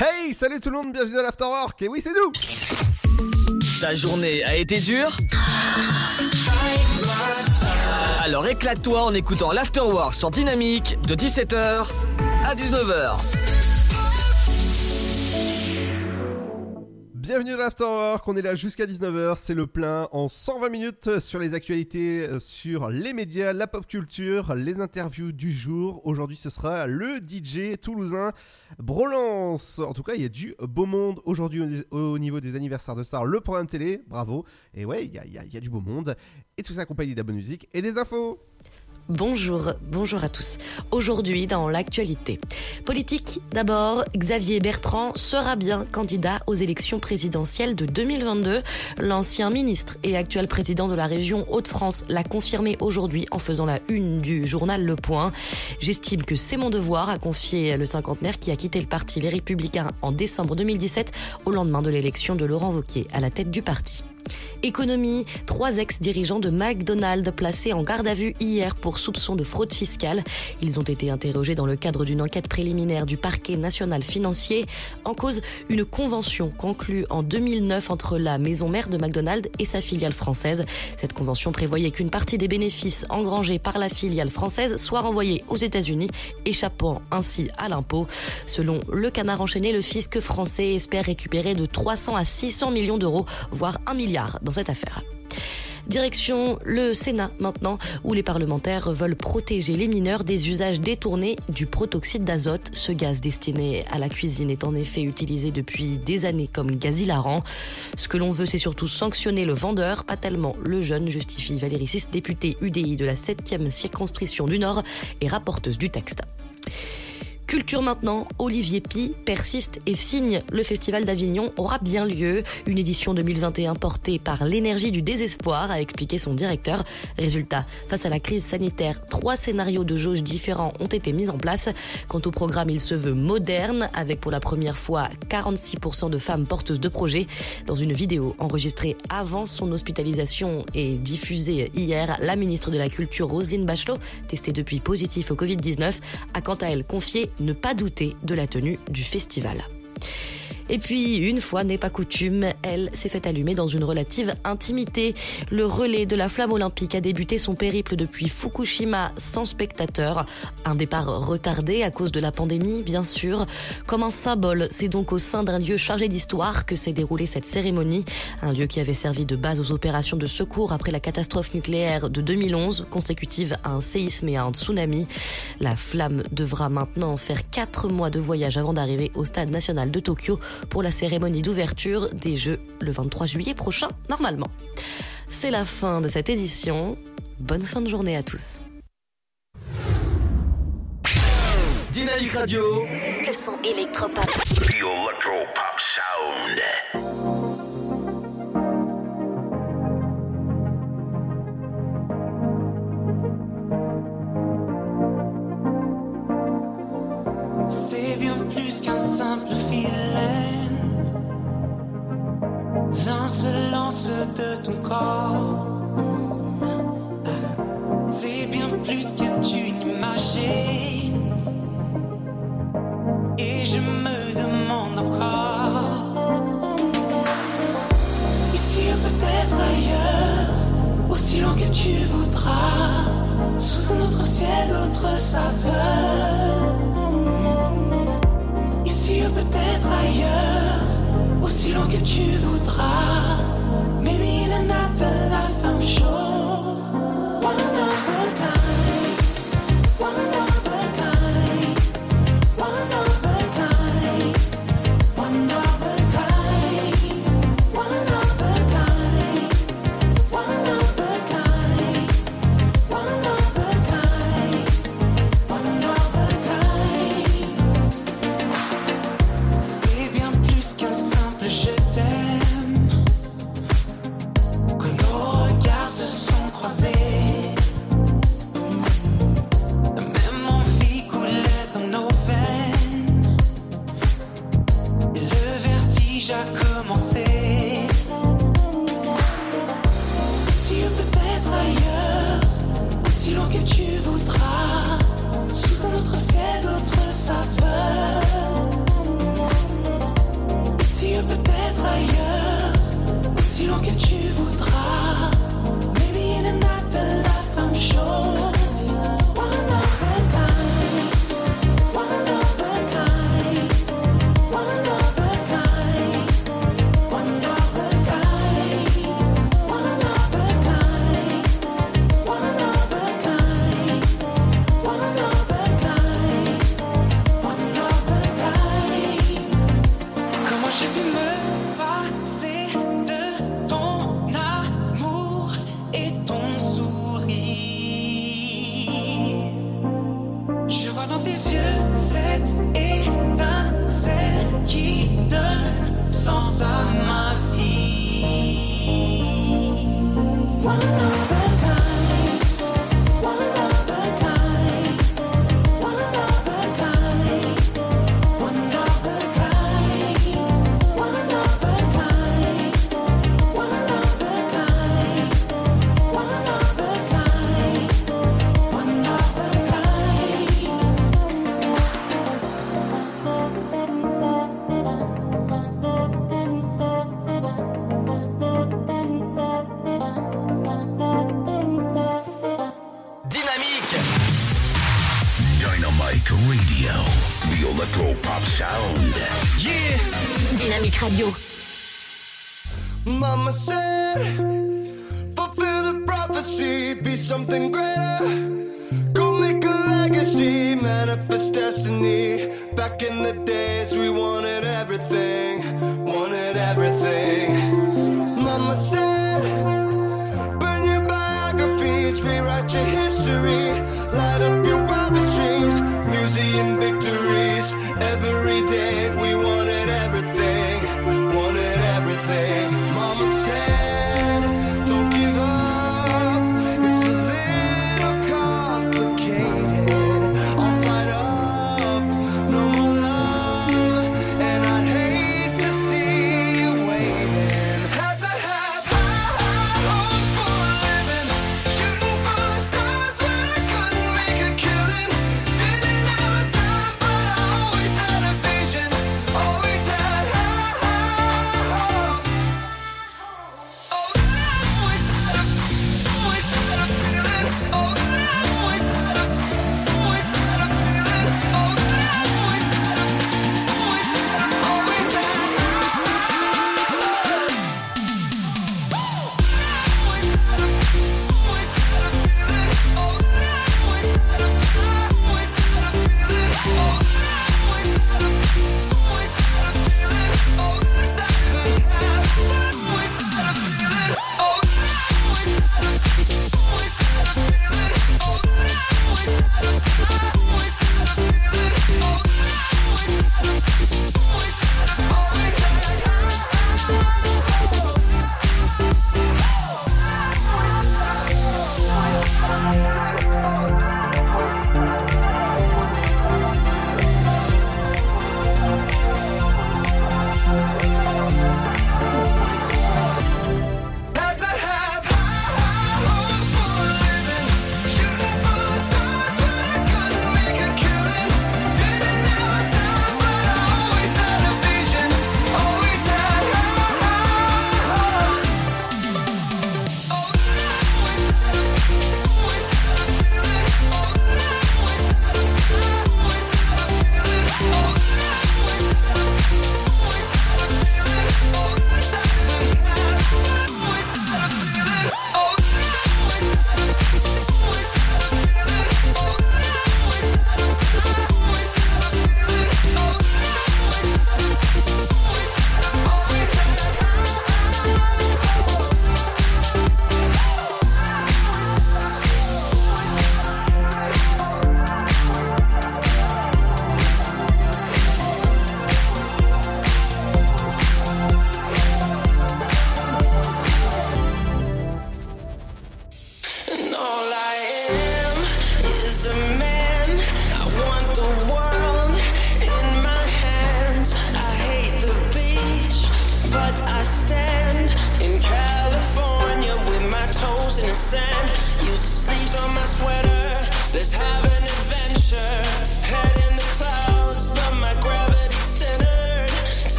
Hey, salut tout le monde, bienvenue dans l'Afterwork. Et oui, c'est nous. Ta journée a été dure? Alors éclate-toi en écoutant l'Afterwork sur Dynamique de 17h à 19h. Bienvenue dans l'Afterwork, on est là jusqu'à 19h, c'est le plein en 120 minutes sur les actualités, euh, sur les médias, la pop culture, les interviews du jour. Aujourd'hui ce sera le DJ toulousain Brolance. En tout cas il y a du beau monde aujourd'hui au niveau des anniversaires de stars, le programme télé, bravo. Et ouais, il y a, du beau monde. Et tout ça accompagné de la et des infos. Bonjour, bonjour à tous. Aujourd'hui, dans l'actualité. Politique, d'abord, Xavier Bertrand sera bien candidat aux élections présidentielles de 2022. L'ancien ministre et actuel président de la région Hauts-de-France l'a confirmé aujourd'hui en faisant la une du journal Le Point. J'estime que c'est mon devoir, a confié le cinquantenaire qui a quitté le parti Les Républicains en décembre 2017 au lendemain de l'élection de Laurent Wauquiez à la tête du parti. Économie, trois ex-dirigeants de McDonald's placés en garde à vue hier pour soupçon de fraude fiscale. Ils ont été interrogés dans le cadre d'une enquête préliminaire du parquet national financier. En cause, une convention conclue en 2009 entre la maison mère de McDonald's et sa filiale française. Cette convention prévoyait qu'une partie des bénéfices engrangés par la filiale française soit renvoyée aux États-Unis, échappant ainsi à l'impôt. Selon le canard enchaîné, le fisc français espère récupérer de 300 à 600 millions d'euros, voire un milliard dans cette affaire. Direction le Sénat maintenant, où les parlementaires veulent protéger les mineurs des usages détournés du protoxyde d'azote. Ce gaz destiné à la cuisine est en effet utilisé depuis des années comme gaz hilarant. Ce que l'on veut, c'est surtout sanctionner le vendeur, pas tellement le jeune, justifie Valérie Sis, députée UDI de la 7e circonscription du Nord et rapporteuse du texte. Culture maintenant, Olivier Pi persiste et signe. Le Festival d'Avignon aura bien lieu. Une édition 2021 portée par l'énergie du désespoir, a expliqué son directeur. Résultat, face à la crise sanitaire, trois scénarios de jauge différents ont été mis en place. Quant au programme, il se veut moderne, avec pour la première fois 46% de femmes porteuses de projets. Dans une vidéo enregistrée avant son hospitalisation et diffusée hier, la ministre de la Culture, Roselyne Bachelot, testée depuis positif au Covid-19, a quant à elle confié ne pas douter de la tenue du festival. Et puis, une fois n'est pas coutume, elle s'est fait allumer dans une relative intimité. Le relais de la flamme olympique a débuté son périple depuis Fukushima sans spectateurs. Un départ retardé à cause de la pandémie, bien sûr. Comme un symbole, c'est donc au sein d'un lieu chargé d'histoire que s'est déroulée cette cérémonie. Un lieu qui avait servi de base aux opérations de secours après la catastrophe nucléaire de 2011, consécutive à un séisme et à un tsunami. La flamme devra maintenant faire quatre mois de voyage avant d'arriver au stade national de Tokyo pour la cérémonie d'ouverture des Jeux le 23 juillet prochain, normalement. C'est la fin de cette édition. Bonne fin de journée à tous. Dynamique Radio. Le son électropop. The electropop sound. C'est bien plus qu'un simple L'insolence de ton corps. C'est bien plus que tu n'imagines. Et je me demande encore. Ici ou peut-être ailleurs. Aussi loin que tu voudras. Sous un autre ciel, autre saveur. Ici ou peut-être ailleurs, aussi loin que tu voudras.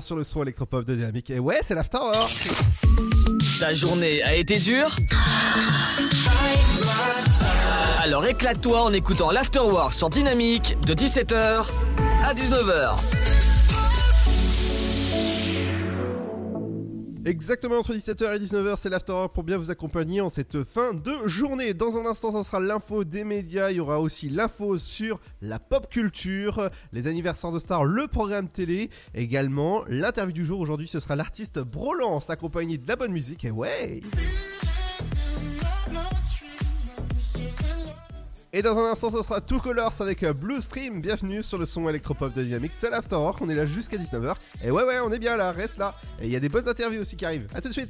Sur le son électropop de Dynamique. Et ouais, c'est l'afterwork. Ta journée a été dure Alors éclate-toi en écoutant l'Afterwork sur Dynamique de 17h à 19h. Exactement entre 17h et 19h, c'est l'afterwork pour bien vous accompagner en cette fin de journée. Dans un instant, ça sera l'info des médias. Il y aura aussi l'info sur la pop culture, les anniversaires de stars, le programme télé. Également, l'interview du jour. Aujourd'hui, ce sera l'artiste Brolance accompagné de la bonne musique. Et ouais! Et dans un instant, ce sera Two Colors avec Blue Stream. Bienvenue sur le son électropop de Dynamique. C'est l'Afterwork, on est là jusqu'à 19h. Et ouais, ouais, on est bien là, reste là. Et il y a des bonnes interviews aussi qui arrivent. A tout de suite.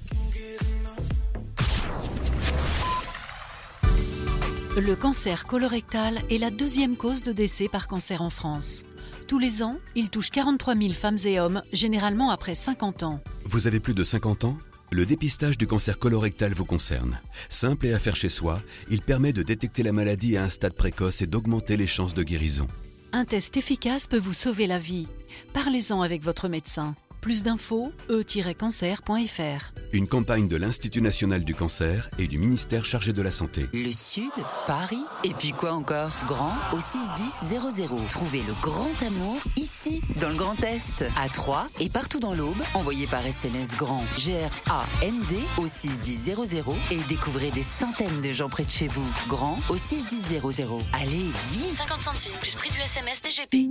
Le cancer colorectal est la deuxième cause de décès par cancer en France. Tous les ans, il touche 43 000 femmes et hommes, généralement après 50 ans. Vous avez plus de 50 ans Le dépistage du cancer colorectal vous concerne. Simple et à faire chez soi, il permet de détecter la maladie à un stade précoce et d'augmenter les chances de guérison. Un test efficace peut vous sauver la vie. Parlez-en avec votre médecin. Plus d'infos, e-cancer.fr. Une campagne de l'Institut national du cancer et du ministère chargé de la santé. Le Sud, Paris, et puis quoi encore? Grand au 61000. Trouvez le grand amour ici, dans le Grand Est, à Troyes et partout dans l'Aube. Envoyez par SMS grand G-R-A-N-D au 61000 et découvrez des centaines de gens près de chez vous. Grand au 61000. Allez, vite 50 centimes plus prix du SMS DGP.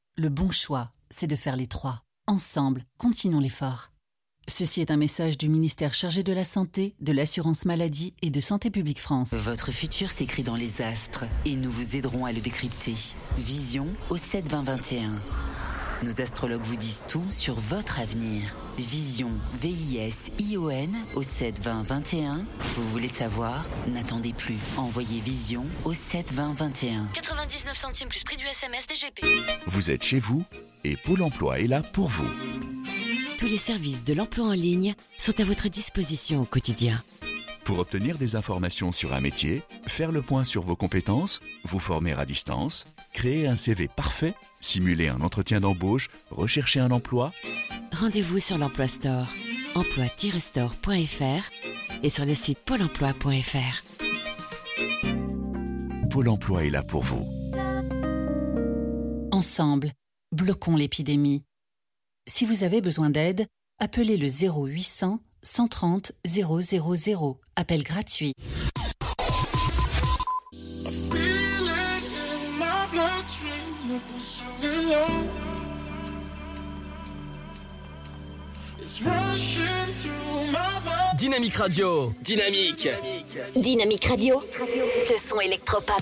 Le bon choix, c'est de faire les trois. Ensemble, continuons l'effort. Ceci est un message du ministère chargé de la Santé, de l'Assurance Maladie et de Santé Publique France. Votre futur s'écrit dans les astres et nous vous aiderons à le décrypter. Vision au 7 20 21. Nos astrologues vous disent tout sur votre avenir. Vision, V-I-S-I-O-N au 7 20 21. Vous voulez savoir? N'attendez plus. Envoyez Vision au 7 20 21. 99 centimes plus prix du SMS DGP. Vous êtes chez vous et Pôle emploi est là pour vous. Tous les services de l'emploi en ligne sont à votre disposition au quotidien. Pour obtenir des informations sur un métier, faire le point sur vos compétences, vous former à distance, créer un CV parfait, simuler un entretien d'embauche, rechercher un emploi, Rendez-vous sur l'Emploi Store, emploi-store.fr et sur le site pôle emploi.fr. Pôle emploi est là pour vous. Ensemble, bloquons l'épidémie. Si vous avez besoin d'aide, appelez le 0800 130 000. Appel gratuit. Dynamique Radio, dynamique. Dynamique Radio, le son électropop.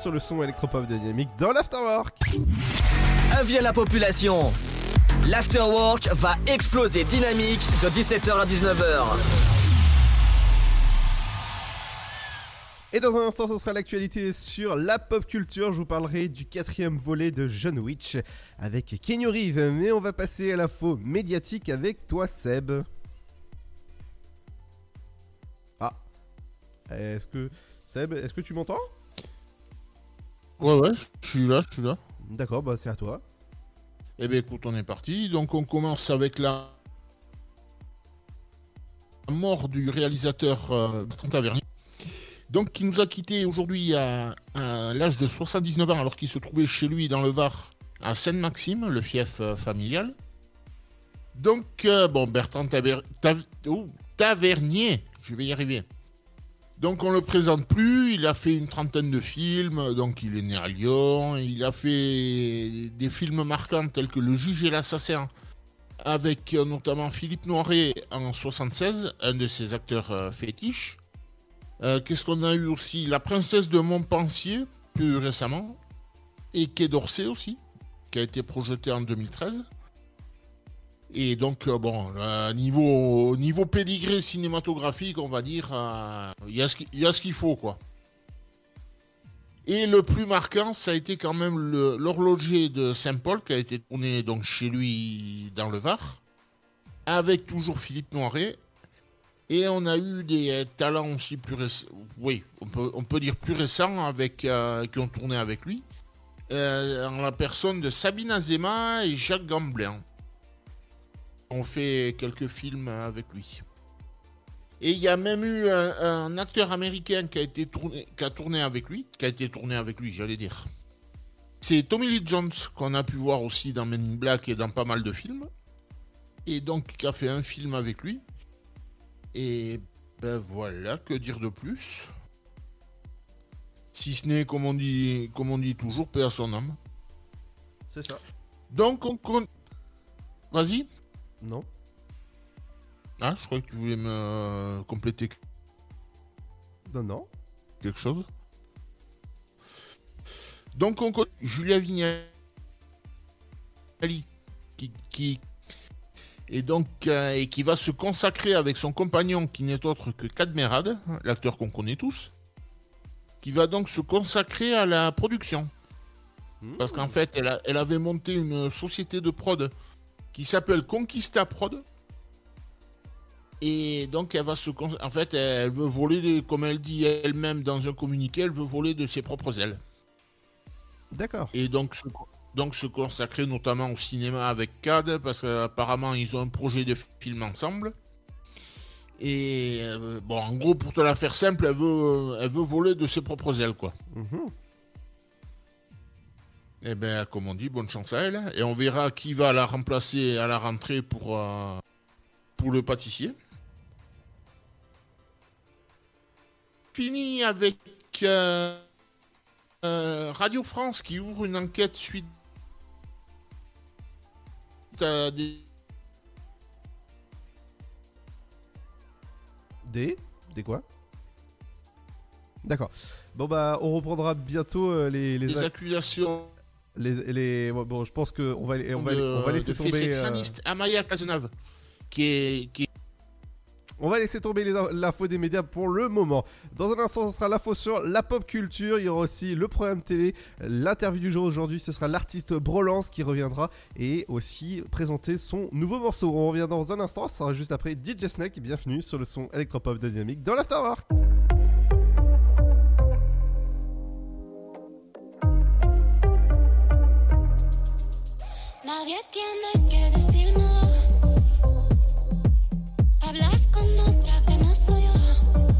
Sur le son électropop Dynamique dans l'Afterwork. Avis à la population. L'afterwork va exploser dynamique de 17h à 19h. Et dans un instant, ce sera l'actualité sur la pop culture. Je vous parlerai du quatrième volet de John Witch avec Kenny Reeves. Mais on va passer à l'info médiatique avec toi, Seb. Ah. Est-ce que. Seb, est-ce que tu m'entends? Ouais, ouais, je suis là, je suis là. D'accord, bah c'est à toi. Eh bien, écoute, on est parti. Donc, on commence avec la mort du réalisateur euh, Bertrand Tavernier. Donc, qui nous a quittés aujourd'hui à, à l'âge de 79 ans, alors qu'il se trouvait chez lui dans le Var, à Sainte-Maxime, le fief euh, familial. Donc, euh, bon, Bertrand Taver- Tav- oh, Tavernier, je vais y arriver. Donc on le présente plus, il a fait une trentaine de films, donc il est né à Lyon, il a fait des films marquants tels que Le juge et l'assassin, avec euh, notamment Philippe Noiret en 76, un de ses acteurs euh, fétiches. Euh, Qu'est-ce qu'on a eu aussi? La princesse de Montpensier, plus récemment, et Quai d'Orsay aussi, qui a été projeté en 2013. Et donc, euh, bon, euh, niveau, niveau pédigré cinématographique, on va dire, euh, il y a ce qu'il faut, quoi. Et le plus marquant, ça a été quand même l'horloger de Saint-Paul, qui a été tourné donc chez lui dans le Var, avec toujours Philippe Noiret. Et on a eu des talents aussi plus récents, oui, on peut, on dire plus récents, avec, qui ont tourné avec lui, en la personne de Sabine Azema et Jacques Gamblin. Ont fait quelques films avec lui. Et il y a même eu un, un acteur américain qui a été tourné, qui a tourné avec lui, qui a été tourné avec lui, j'allais dire. C'est Tommy Lee Jones qu'on a pu voir aussi dans Men in Black et dans pas mal de films. Et donc qui a fait un film avec lui. Et ben voilà, que dire de plus? Si ce n'est, comme on dit, comme on dit toujours, paix à son âme. C'est ça. Donc on compte. Vas-y. Non. Ah, je crois que tu voulais me euh, compléter Non, non. quelque chose. Donc on compte Julia Vignali qui, qui et donc euh, et qui va se consacrer avec son compagnon qui n'est autre que Cadmerade, l'acteur qu'on connaît tous, qui va donc se consacrer à la production. Parce qu'en fait, elle, a- elle avait monté une société de prod qui s'appelle Conquista Prod. Et donc, elle va se. En fait, elle veut voler, comme elle dit elle-même dans un communiqué, elle veut voler de ses propres ailes. D'accord. Et donc se, donc se consacrer notamment au cinéma avec CAD, parce qu'apparemment, ils ont un projet de film ensemble. Et euh, bon, en gros, pour te la faire simple, elle veut, elle veut voler de ses propres ailes, quoi. Mhm. Eh bien, comme on dit, bonne chance à elle. Et on verra qui va la remplacer à la rentrée pour, euh, pour le pâtissier. Fini avec euh, euh, Radio France qui ouvre une enquête suite à des Des Des quoi? D'accord. Bon bah on reprendra bientôt les accusations les, les- bon, je pense que on va on va de, on va laisser tomber. Amaya Cazenave, qui est, qui est On va laisser tomber l'info des médias pour le moment. Dans un instant, ce sera l'info sur la pop culture. Il y aura aussi le programme télé. L'interview du jour aujourd'hui, ce sera l'artiste Brolance qui reviendra et aussi présenter son nouveau morceau. On revient dans un instant. Ce sera juste après DJ Snake. Bienvenue sur le son électropop de Dynamique dans l'Afterwork. Nadie tiene que decírmelo. Hablas con otra que no soy yo.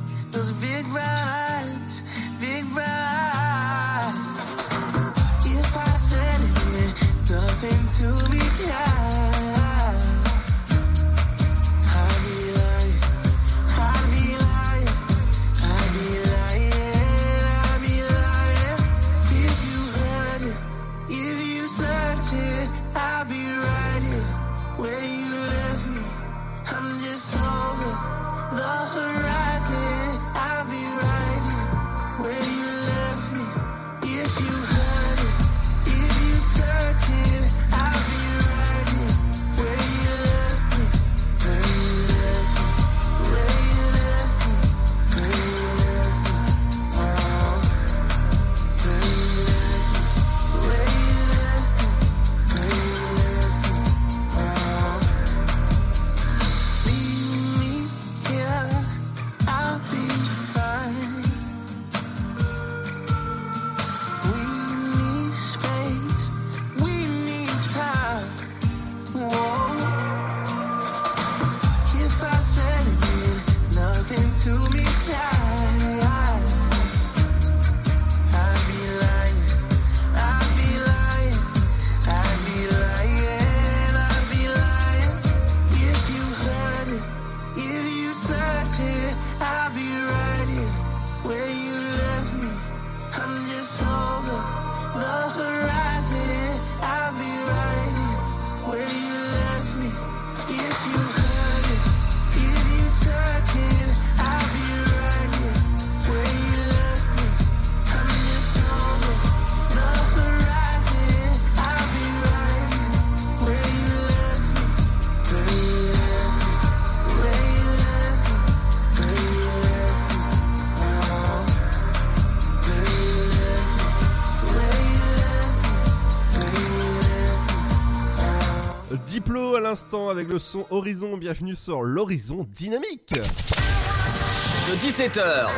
Le son Horizon. Bienvenue sur l'Horizon Dynamique. De 17h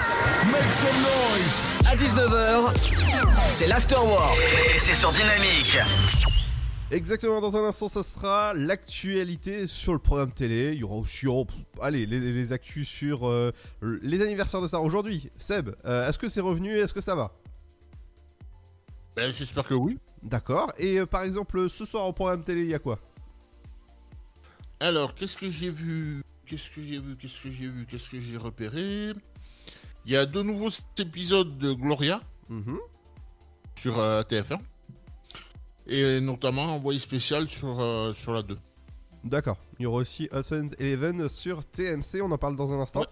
Make some noise. à 19h, c'est l'afterwork. Et c'est sur Dynamique. Exactement, dans un instant, ça sera l'actualité sur le programme télé. Il y aura aussi, oh, pff, allez, les, les actus sur euh, les anniversaires de ça. Aujourd'hui, Seb, euh, est-ce que c'est revenu et est-ce que ça va? Ben, j'espère que oui. D'accord. Et euh, par exemple, ce soir au programme télé, il y a quoi? Alors, qu'est-ce que j'ai vu? Qu'est-ce que j'ai vu? Qu'est-ce que j'ai vu? Qu'est-ce que j'ai repéré? Il y a de nouveaux épisodes de Gloria Mhm. sur euh, TF1. Et notamment envoyé spécial sur, euh, sur la 2. D'accord. Il y aura aussi Ocean's Eleven sur TMC, on en parle dans un instant.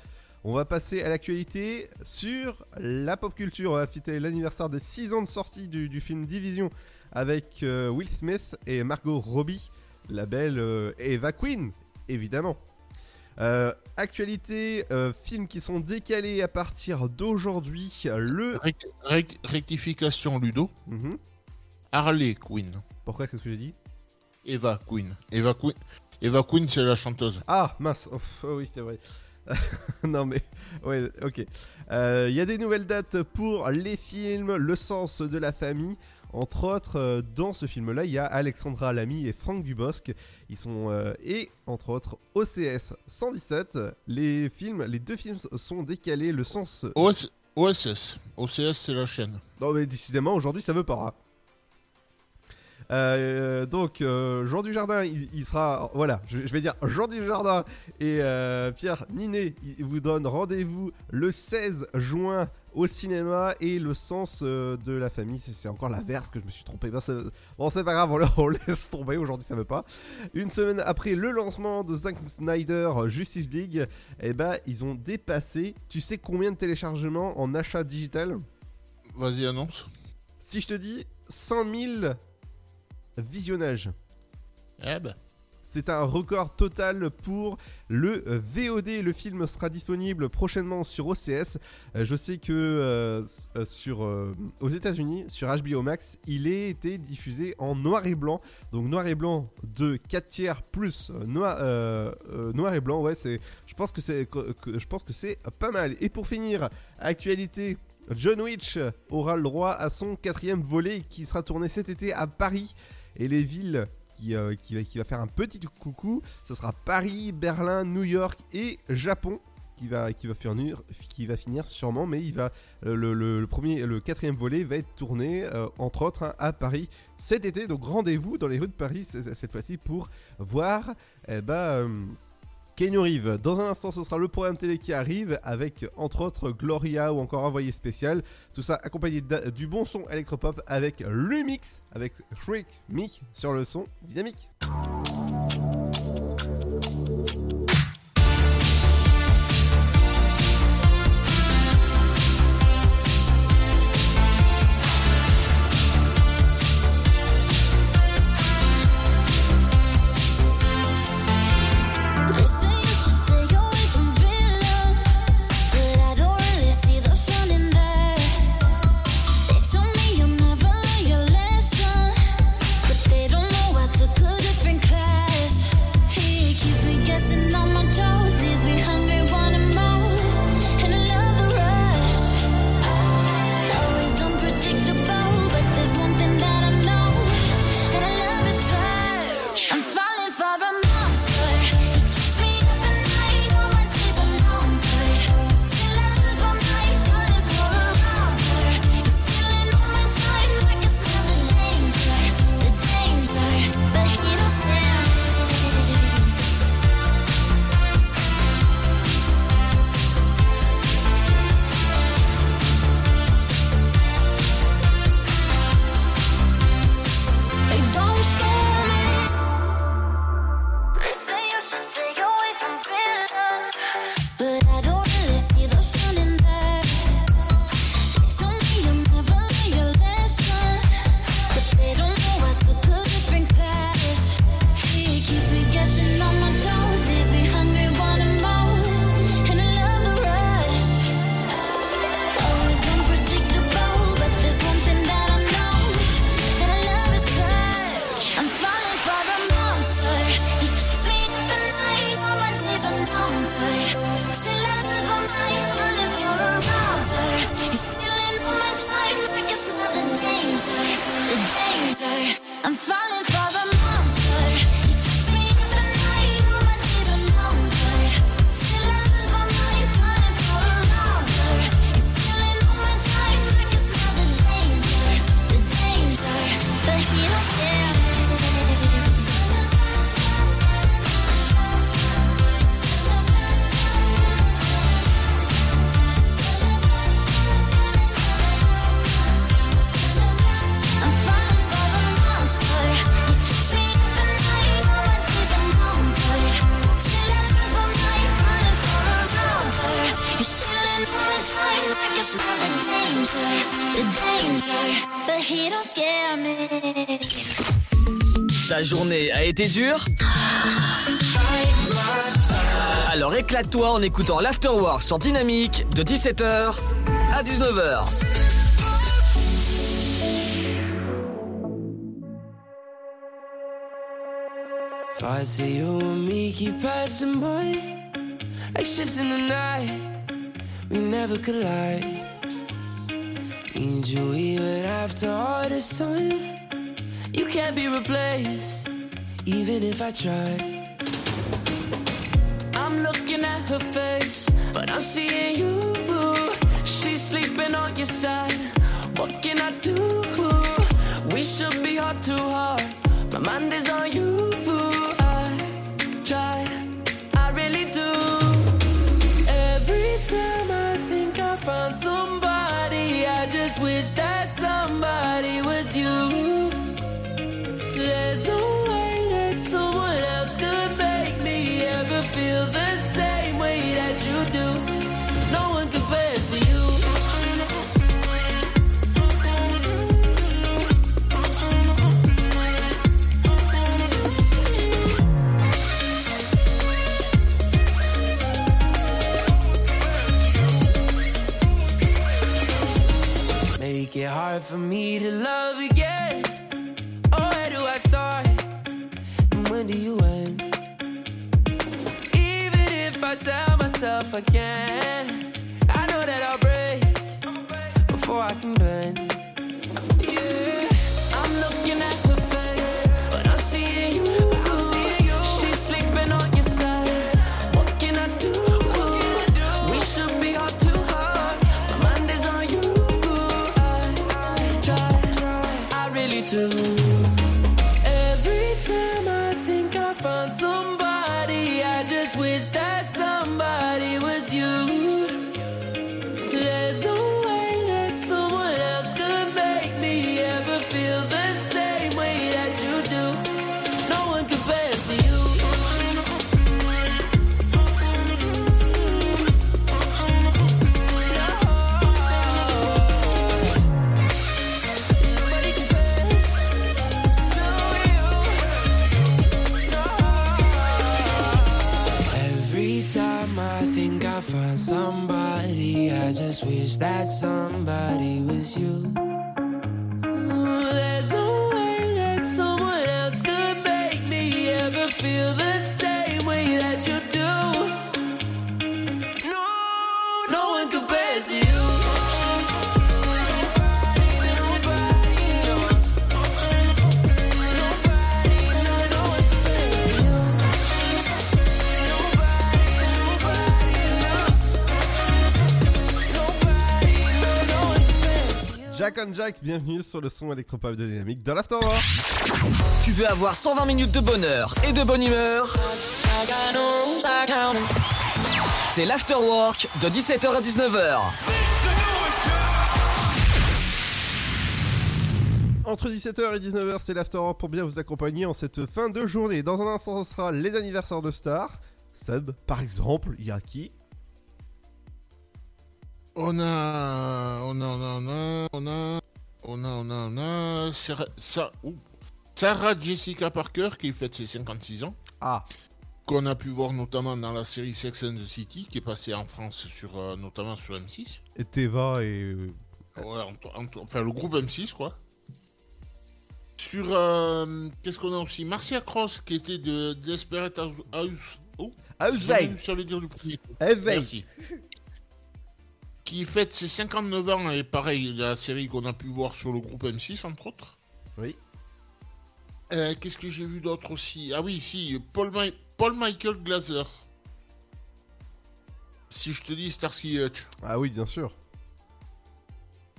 On va passer à l'actualité sur la pop culture. On va fêter l'anniversaire des 6 ans de sortie du, du film Division avec euh, Will Smith et Margot Robbie, la belle euh, Eva Queen, évidemment. Euh, actualité, euh, films qui sont décalés à partir d'aujourd'hui. Le. Rect- rect- rectification Ludo. Mhm. Harley Quinn. Pourquoi Qu'est-ce que j'ai dit? Eva Queen. Eva Queen, Eva Queen c'est la chanteuse. Ah, mince. Oh, oh oui, c'est vrai. non mais, ouais, ok. Euh, Il y a des nouvelles dates pour les films Le sens de la famille. Entre autres, euh, dans ce film-là, il y a Alexandra Lamy et Franck Dubosc. Ils sont euh, et entre autres OCS 117. Les films, les deux films sont décalés. Le sens. OS OSS. OCS c'est la chaîne. Non mais décidément aujourd'hui ça veut pas. hein. Euh, donc euh, Jean Dujardin il, il sera voilà je, je vais dire Jean Dujardin et euh, Pierre Ninet ils vous donnent rendez-vous le 16 juin au cinéma et le sens euh, de la famille c'est encore la verse que je me suis trompé Ben, bon c'est pas grave on, laisse tomber aujourd'hui ça veut pas une semaine après le lancement de Zack Snyder euh, Justice League et ben ils ont dépassé tu sais combien de téléchargements en achat digital? Vas-y annonce. si je te dis 100 000 visionnages. Eh ben. C'est un record total pour le VOD. Le film sera disponible prochainement sur OCS. Euh, je sais que euh, euh, sur, aux États-Unis, sur HBO Max, il a été diffusé en noir et blanc. Donc noir et blanc de 4 tiers plus noir, et blanc. Ouais, je pense que c'est, je pense que c'est pas mal. Et pour finir, actualité. John Witch aura le droit à son quatrième volet qui sera tourné cet été à Paris et les villes qui, euh, qui, va, faire un petit coucou, ce sera Paris, Berlin, New York et Japon qui va, qui va, finir, sûrement, mais il va, euh, le, premier, le quatrième volet va être tourné euh, entre autres hein, à Paris cet été, donc rendez-vous dans les rues de Paris cette fois-ci pour voir eh ben, Keanu Reeves. Dans un instant, ce sera le programme télé qui arrive avec entre autres Gloria ou encore Envoyé spécial. Tout ça accompagné du bon son électropop avec le mix avec Shriek Mick sur le son dynamique. Été dure Alors éclate-toi en écoutant l'Afterwork sur Dynamique de 17h à 19h. Thoughts of you and me keep passing by. Like ships in the night. We never collide. Need you even after all this time. You can't be replaced Even if I try. I'm looking at her face But I'm seeing you. She's sleeping on your side. What can I do? We should be heart to heart. My mind is on you. I try. I really do. Every time I think I found somebody I just wish that somebody was you hard for me to love again. Oh, where do I start? And when do you end? Even if I tell myself I can, I know that I'll break before I can bend. Jack on Jack, bienvenue sur le son électropop de Dynamique dans l'Afterwork. Tu veux avoir 120 minutes de bonheur et de bonne humeur? C'est l'Afterwork de 17h à 19h. Entre 17h et 19h, c'est l'Afterwork pour bien vous accompagner en cette fin de journée. Dans un instant, ce sera les anniversaires de stars. Sub, par exemple, il y a qui? On a, on a, on a, on a, on a, on a, on a, on a, Sarah, Jessica Parker qui fête ses 56 ans. Ah. Qu'on a pu voir notamment dans la série Sex and the City qui est passée en France sur, euh, notamment sur M6. Et Teva et. Ouais, entre- entre- enfin le groupe M6 quoi. Sur euh, qu'est-ce qu'on a aussi? Marcia Cross qui était de Desperate House. Oh, House le dire du premier. Merci. Qui fête ses 59 ans et pareil la série qu'on a pu voir sur le groupe M6 entre autres. Oui. Euh, Qu'est-ce que j'ai vu d'autre aussi? Ah oui, si, Paul, Mi- Paul Michael Glaser. Si je te dis Starsky Hutch. Ah oui, bien sûr.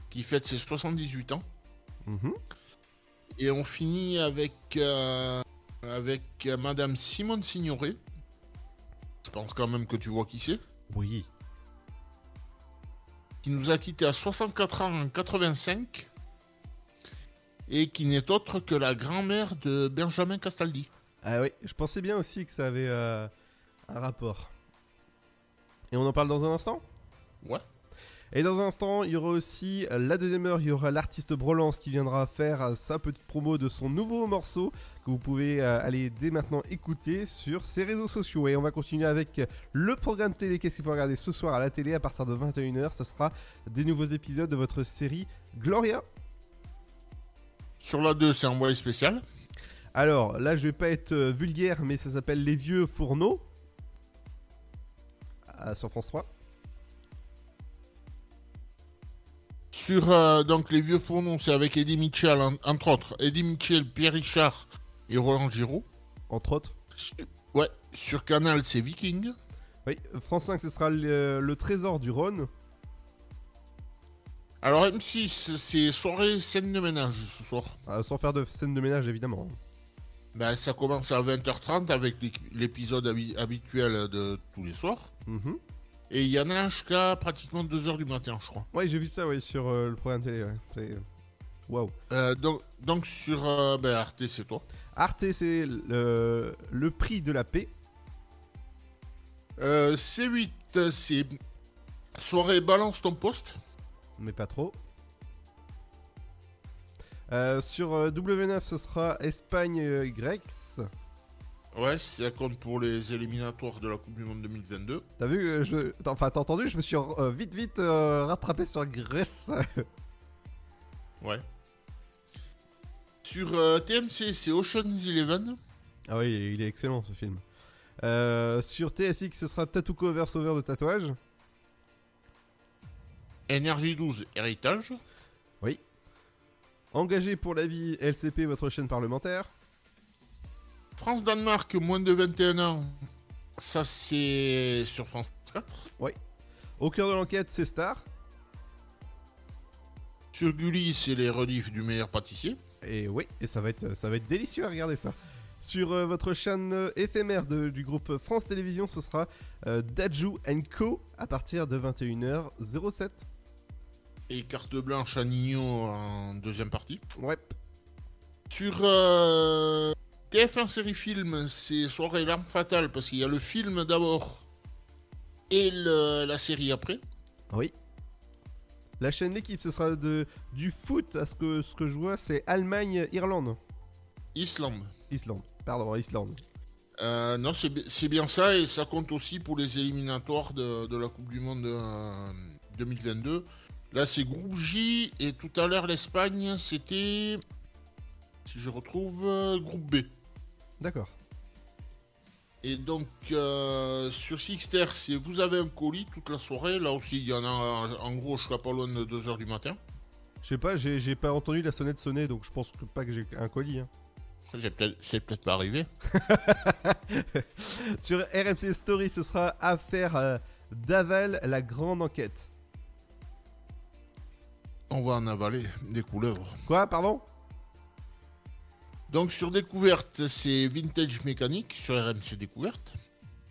Qui fête ses 78 ans. Mhm. Et on finit avec, euh, avec euh, Madame Simone Signoret. Je pense quand même que tu vois qui c'est. Oui. Qui nous a quittés à 64 ans en 85. Et qui n'est autre que la grand-mère de Benjamin Castaldi. Ah oui, je pensais bien aussi que ça avait euh, un rapport. Et on en parle dans un instant? Ouais. Et dans un instant, il y aura aussi euh, la deuxième heure, il y aura l'artiste Brolance qui viendra faire euh, sa petite promo de son nouveau morceau que vous pouvez euh, aller dès maintenant écouter sur ses réseaux sociaux. Et on va continuer avec le programme télé. Qu'est-ce qu'il faut regarder ce soir à la télé à partir de 21h Ce sera des nouveaux épisodes de votre série Gloria. Sur la 2, c'est un envoyé spécial. Alors là, je vais pas être euh, vulgaire, mais ça s'appelle Les Vieux Fourneaux. Ah, sur France 3. Sur euh, donc les vieux fourneaux, c'est avec Eddie Mitchell, en- entre autres. Eddie Mitchell, Pierre Richard et Roland Giraud. Entre autres. Ouais, sur Canal, c'est Viking. Oui, France 5, ce sera le, le trésor du Rhône. Alors M6, c'est soirée scène de ménage ce soir. Ah, sans faire de scène de ménage, évidemment. Ben, ça commence à 20h30 avec l'ép- l'épisode habi- habituel de tous les soirs. Mhm. Et il y en a jusqu'à pratiquement 2h du matin, je crois. Ouais, j'ai vu ça ouais, sur euh, le programme télé. Ouais. Waouh. Euh, donc, donc sur euh, ben, Arte, c'est toi. Arte, c'est le, le prix de la paix. Euh, C8, c'est soirée balance ton poste. Mais pas trop. Euh, sur euh, W9, ce sera Espagne-Grex. Ouais, ça compte pour les éliminatoires de la Coupe du Monde 2022. T'as vu je... Enfin, t'as entendu Je me suis vite, vite euh, rattrapé sur Grèce. Ouais. Sur euh, TMC, c'est Ocean's Eleven. Ah oui, il est excellent ce film. Euh, sur TFX, ce sera Tattoo Cover Sauveur de tatouage. Énergie 12, Héritage. Oui. Engagé pour la vie, LCP, votre chaîne parlementaire. France-Danemark, moins de 21 ans. Ça, c'est sur France 4. Oui. Au cœur de l'enquête, c'est Star. Sur Gulli, c'est les reliefs du meilleur pâtissier. Et oui, et ça va être, ça va être délicieux à regarder ça. Sur euh, votre chaîne euh, éphémère de- du groupe France Télévisions, ce sera euh, Daju Co à partir de 21h07. Et carte blanche à Nino en deuxième partie. Ouais. Sur euh, TF1 série film, c'est Soirée L'arme fatale parce qu'il y a le film d'abord et le- la série après. Oui. La chaîne L'équipe, ce sera de, du foot, à ce que, ce que je vois, c'est Allemagne-Irlande. Islande. Islande, pardon, Islande. Euh, non, c'est bi- c'est bien ça et ça compte aussi pour les éliminatoires de, de la Coupe du Monde euh, 2022. Là, c'est groupe J et tout à l'heure, l'Espagne, c'était. Si je retrouve, euh, groupe B. D'accord. Et donc, euh, sur Sixter, si vous avez un colis toute la soirée, là aussi, il y en a en, gros jusqu'à pas loin de 2h du matin. Je sais pas, j'ai pas entendu la sonnette sonner, donc je pense que pas que j'ai un colis. hein. C'est peut-être c'est peut-être pas arrivé. Sur RMC Story, ce sera Affaire euh, d'Aval, la grande enquête. On va en avaler des couleuvres. Quoi, pardon? Donc, sur Découverte, c'est Vintage Mécanique sur RMC Découverte.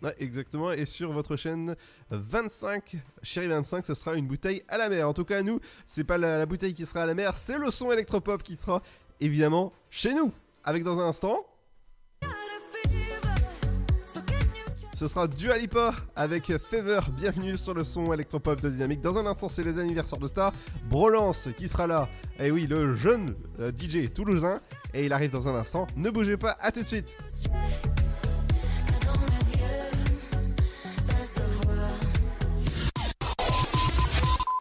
Ouais, exactement. Et sur votre chaîne 25, Chérie 25, ce sera une bouteille à la mer. En tout cas, nous, c'est pas la, la bouteille qui sera à la mer, c'est le son électropop qui sera évidemment chez nous. Avec dans un instant. Ce sera Dua Lipa avec Fever. Bienvenue sur le son électropop de Dynamique. Dans un instant, c'est les anniversaires de Star. Brolance qui sera là. Et oui, le jeune euh, DJ toulousain. Et il arrive dans un instant. Ne bougez pas, à tout de suite.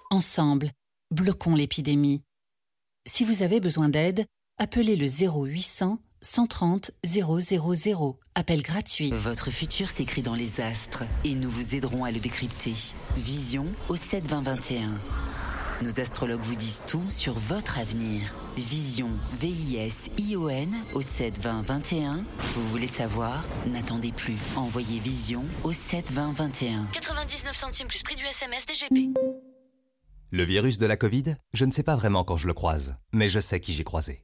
Ensemble, bloquons l'épidémie. Si vous avez besoin d'aide, appelez le 0800 130 000. Appel gratuit. Votre futur s'écrit dans les astres et nous vous aiderons à le décrypter. Vision au 7 20 21. Nos astrologues vous disent tout sur votre avenir. Vision, V-I-S-I-O-N au 7 20 21. Vous voulez savoir? N'attendez plus. Envoyez Vision au 7 20 21. 99 centimes plus prix du SMS DGP. Le virus de la Covid, je ne sais pas vraiment quand je le croise, mais je sais qui j'ai croisé.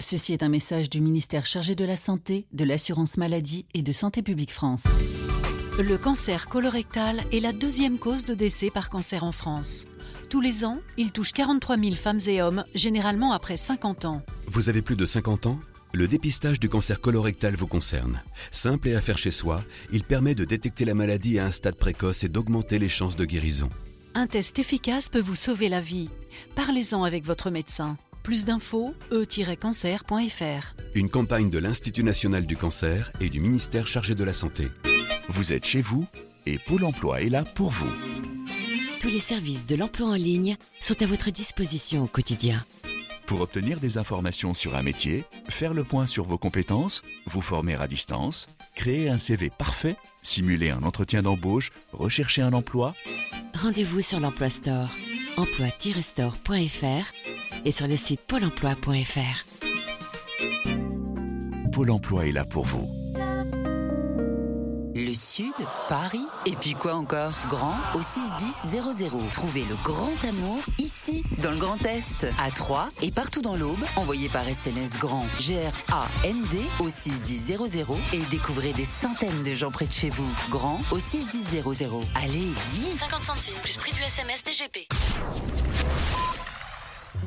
Ceci est un message du ministère chargé de la Santé, de l'Assurance Maladie et de Santé Publique France. Le cancer colorectal est la deuxième cause de décès par cancer en France. Tous les ans, il touche 43 000 femmes et hommes, généralement après 50 ans. Vous avez plus de 50 ans? Le dépistage du cancer colorectal vous concerne. Simple et à faire chez soi, il permet de détecter la maladie à un stade précoce et d'augmenter les chances de guérison. Un test efficace peut vous sauver la vie. Parlez-en avec votre médecin. Plus d'infos, e-cancer.fr. Une campagne de l'Institut national du cancer et du ministère chargé de la santé. Vous êtes chez vous et Pôle emploi est là pour vous. Tous les services de l'emploi en ligne sont à votre disposition au quotidien. Pour obtenir des informations sur un métier, faire le point sur vos compétences, vous former à distance, créer un CV parfait, simuler un entretien d'embauche, rechercher un emploi, Rendez-vous sur l'Emploi Store, emploi-store.fr et sur le site pôle emploi.fr. Pôle emploi est là pour vous. Le Sud, Paris, et puis quoi encore? Grand au 61000. Trouvez le grand amour ici, dans le Grand Est, à Troyes et partout dans l'Aube. Envoyez par SMS grand G-R-A-N-D au 61000 et découvrez des centaines de gens près de chez vous. Grand au 61000. Allez, vite 50 centimes plus prix du SMS DGP.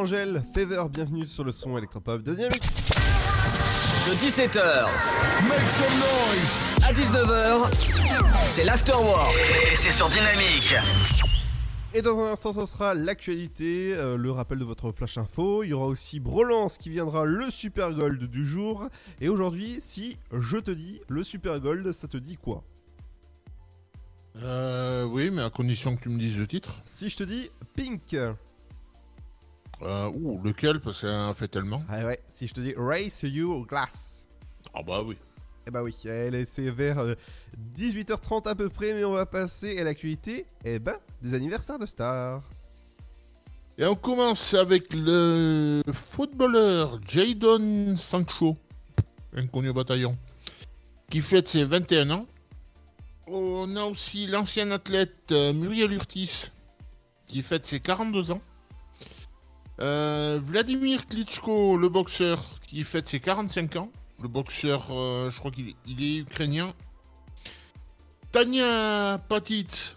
Angèle, Fever, bienvenue sur le son électropop de Dynamique. De 17h Make some noise à 19h, c'est l'afterwork et c'est sur Dynamique. Et dans un instant, ce sera l'actualité, euh, le rappel de votre flash info. Il y aura aussi Brolance qui viendra le Super Gold du jour. Et aujourd'hui, si je te dis le Super Gold, ça te dit quoi? Euh, oui, mais à condition que tu me dises le titre. Si je te dis Pink. Euh, ouh, lequel? Parce qu'elle en fait tellement. Ah ouais, si je te dis Race You Glass. Ah bah oui. Eh bah oui, elle est- c'est vers euh, 18h30 à peu près, mais on va passer à l'actualité, eh ben, des anniversaires de stars. Et on commence avec le footballeur Jadon Sancho, inconnu au bataillon, qui fête ses 21 ans. On a aussi l'ancien athlète euh, Muriel Urtis, qui fête ses 42 ans. Euh, Vladimir Klitschko, le boxeur, qui fête ses 45 ans. Le boxeur, euh, je crois qu'il est, ukrainien. Tania Patit,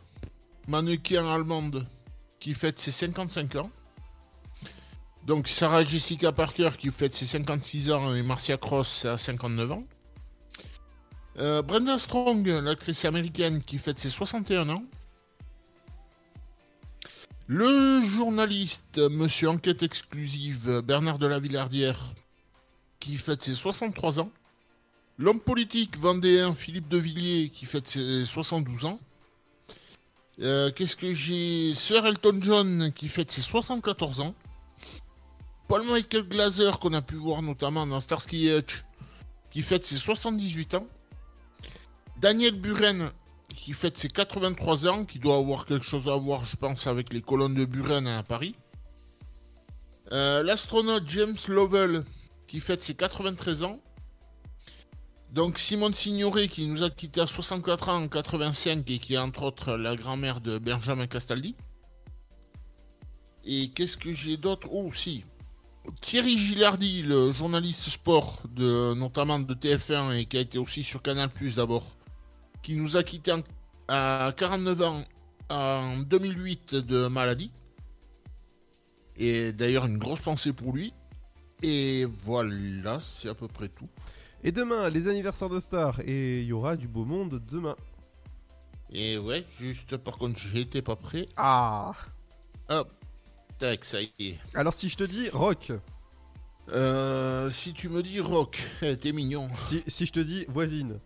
mannequin allemande, qui fête ses 55 ans. Donc Sarah Jessica Parker qui fête ses 56 ans et Marcia Cross à 59 ans. Euh, Brenda Strong, l'actrice américaine qui fête ses 61 ans. Le journaliste Monsieur Enquête Exclusive Bernard de la Villardière qui fête ses 63 ans. L'homme politique vendéen Philippe de Villiers qui fête ses 72 ans. Euh, Qu'est-ce que j'ai? Sir Elton John qui fête ses 74 ans. Paul Michael Glaser qu'on a pu voir notamment dans Starsky Hutch qui fête ses 78 ans. Daniel Buren qui fête ses 83 ans, qui doit avoir quelque chose à voir, je pense, avec les colonnes de Buren à Paris. Euh, L'astronaute James Lovell qui fête ses 93 ans. Donc Simone Signoret qui nous a quitté à 64 ans en 85 et qui est entre autres la grand-mère de Benjamin Castaldi. Et qu'est-ce que j'ai d'autre? Oh si. Thierry Gilardi, le journaliste sport de notamment de TF1 et qui a été aussi sur Canal Plus d'abord, qui nous a quitté en- à 49 ans en 2008 de maladie. Et d'ailleurs une grosse pensée pour lui. Et voilà, c'est à peu près tout. Et demain, les anniversaires de stars, et il y aura du beau monde demain. Et ouais, juste par contre, j'étais pas prêt. Ah Hop, tac, ça y est. Alors si je te dis rock, Euh, si tu me dis rock, t'es mignon. si, si je te dis voisine,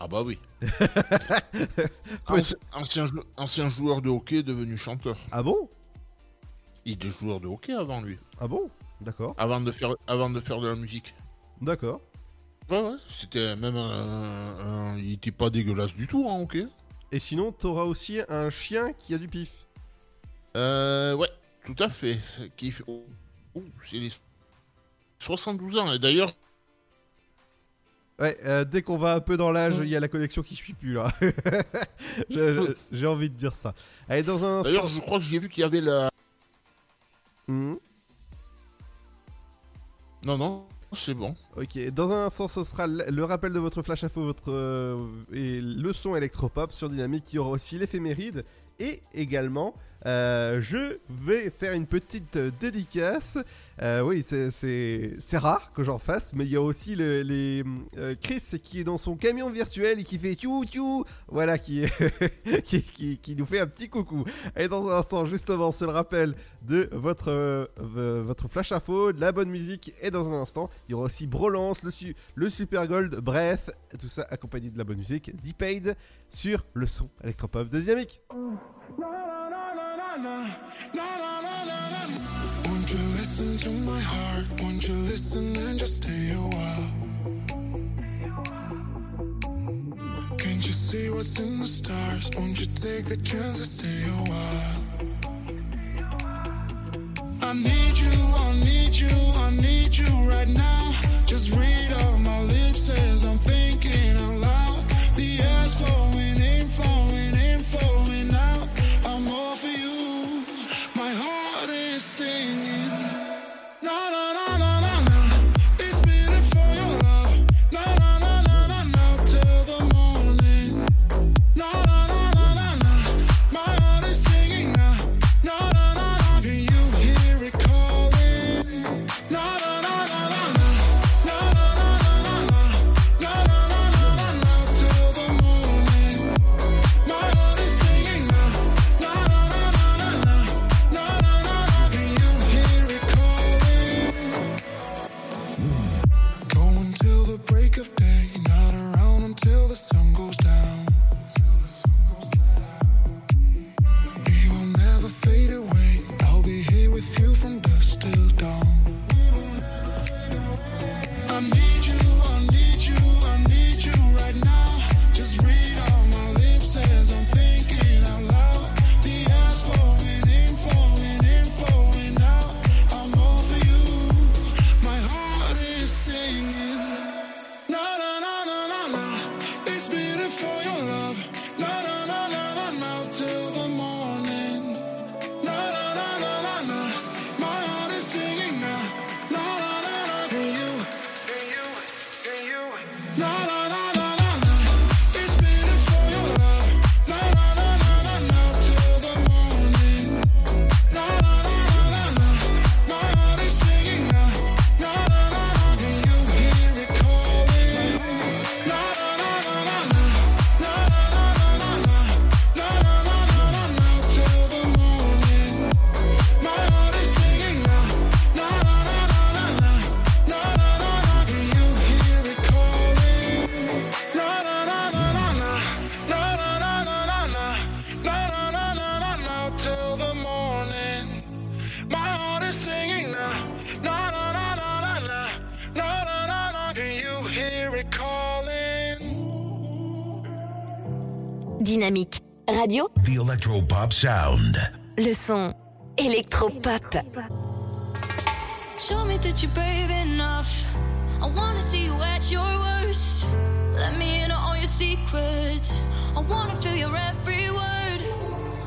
Ah bah oui. Anci- ancien, jou- ancien joueur de hockey devenu chanteur. ah bon? Il était joueur de hockey avant lui. Ah bon? D'accord, Avant de faire, avant de, faire de la musique. d'accord. Ouais, ouais. C'était même un, un- Il était pas dégueulasse du tout en hockey. Et sinon, t'auras aussi un chien qui a du pif. Euh, ouais, tout à fait. Qui oh, c'est les 72 ans. Et d'ailleurs, Ouais, euh, dès qu'on va un peu dans l'âge, il y a la connexion qui suit plus là. J'ai envie de dire ça. Allez, dans un. d'ailleurs, je crois que j'ai vu qu'il y avait la. Mhm. Non, non, c'est bon. Ok, dans un instant, ce sera le le rappel de votre flash info, votre euh, et le son électropop sur Dynamique. Il y aura aussi l'éphéméride et également, euh, je vais faire une petite euh, dédicace. Euh, oui, c'est- rare que j'en fasse, mais il y a aussi le- les Chris qui est dans son camion virtuel et qui fait tchou tchou. Voilà, qui, qui, qui, qui nous fait un petit coucou. Et dans un instant, justement, c'est le rappel de votre, votre flash info, de la bonne musique. Et dans un instant, il y aura aussi Brolance, le, su- le Super Gold, bref, tout ça accompagné de la bonne musique. D-Paid sur le son électropop de Dynamique. Won't you listen to my heart? Won't you listen and just stay a while? Can't you see what's in the stars? Won't you take the chance to stay a while? I need you, I need you, I need you right now. Just read off my lips as I'm thinking out loud. The air's flowing in, flowing in, flowing out. I'm all for you. Electropop sound. le son électropop. Show me that you're brave enough. I wanna see you at your worst. Let me in on all your secrets. I wanna feel your every word.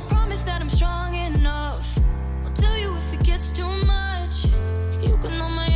Promise that I'm strong enough. I'll tell you if it gets too much. You can know my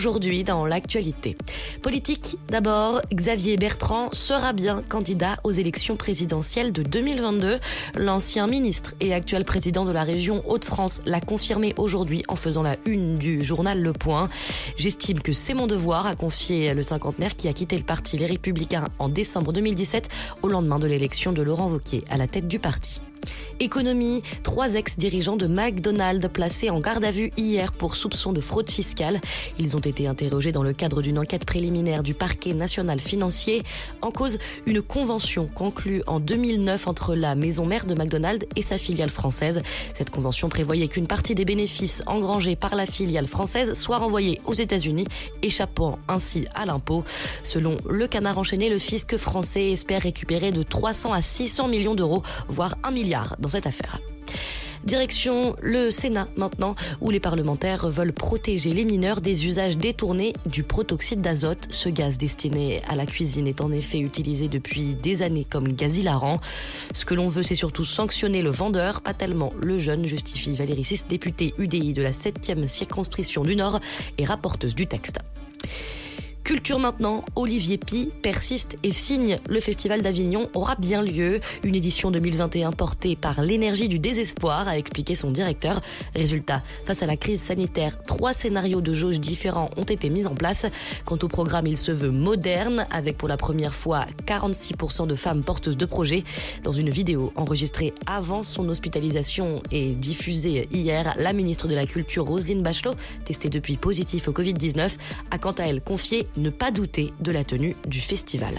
Aujourd'hui, dans l'actualité. Politique, d'abord, Xavier Bertrand sera bien candidat aux élections présidentielles de 2022. L'ancien ministre et actuel président de la région Hauts-de-France l'a confirmé aujourd'hui en faisant la une du journal Le Point. J'estime que c'est mon devoir, a confié le cinquantenaire qui a quitté le parti Les Républicains en décembre 2017 au lendemain de l'élection de Laurent Wauquiez à la tête du parti. Économie, trois ex-dirigeants de McDonald's placés en garde à vue hier pour soupçon de fraude fiscale. Ils ont été interrogés dans le cadre d'une enquête préliminaire du parquet national financier. En cause, une convention conclue en 2009 entre la maison mère de McDonald's et sa filiale française. Cette convention prévoyait qu'une partie des bénéfices engrangés par la filiale française soit renvoyée aux États-Unis, échappant ainsi à l'impôt. Selon le canard enchaîné, le fisc français espère récupérer de 300 à 600 millions d'euros, voire un milliard dans cette affaire. Direction le Sénat maintenant, où les parlementaires veulent protéger les mineurs des usages détournés du protoxyde d'azote. Ce gaz destiné à la cuisine est en effet utilisé depuis des années comme gaz hilarant. Ce que l'on veut, c'est surtout sanctionner le vendeur, pas tellement le jeune, justifie Valérie Sis, députée UDI de la 7e circonscription du Nord et rapporteuse du texte. Culture maintenant, Olivier Pi persiste et signe. Le Festival d'Avignon aura bien lieu. Une édition 2021 portée par l'énergie du désespoir, a expliqué son directeur. Résultat, face à la crise sanitaire, trois scénarios de jauge différents ont été mis en place. Quant au programme, il se veut moderne, avec pour la première fois 46% de femmes porteuses de projets. Dans une vidéo enregistrée avant son hospitalisation et diffusée hier, la ministre de la Culture, Roselyne Bachelot, testée depuis positif au Covid-19, a quant à elle confié ne pas douter de la tenue du festival.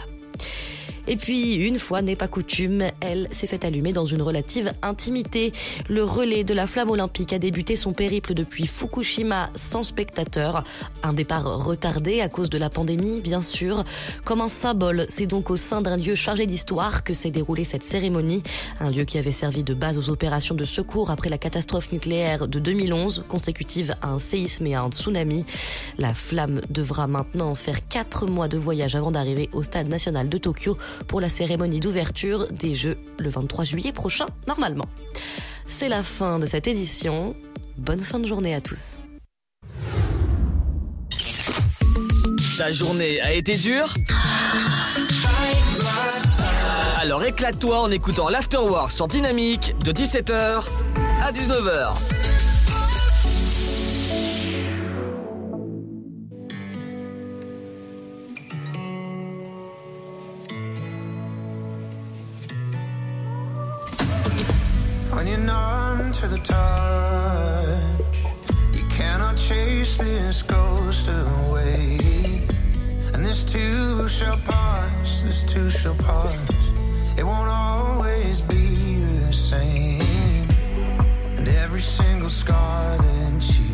Et puis, une fois n'est pas coutume, elle s'est fait allumer dans une relative intimité. Le relais de la flamme olympique a débuté son périple depuis Fukushima sans spectateurs. Un départ retardé à cause de la pandémie, bien sûr. Comme un symbole, c'est donc au sein d'un lieu chargé d'histoire que s'est déroulée cette cérémonie. Un lieu qui avait servi de base aux opérations de secours après la catastrophe nucléaire de 2011, consécutive à un séisme et à un tsunami. La flamme devra maintenant faire quatre mois de voyage avant d'arriver au stade national de Tokyo pour la cérémonie d'ouverture des Jeux le 23 juillet prochain, normalement. C'est la fin de cette édition. Bonne fin de journée à tous. Ta journée a été dure? Alors éclate-toi en écoutant l'Afterwork sur Dynamique de 17h à 19h. When you're numb to the touch, you cannot chase this ghost away. And this too shall pass, this too shall pass. It won't always be the same. And every single scar that you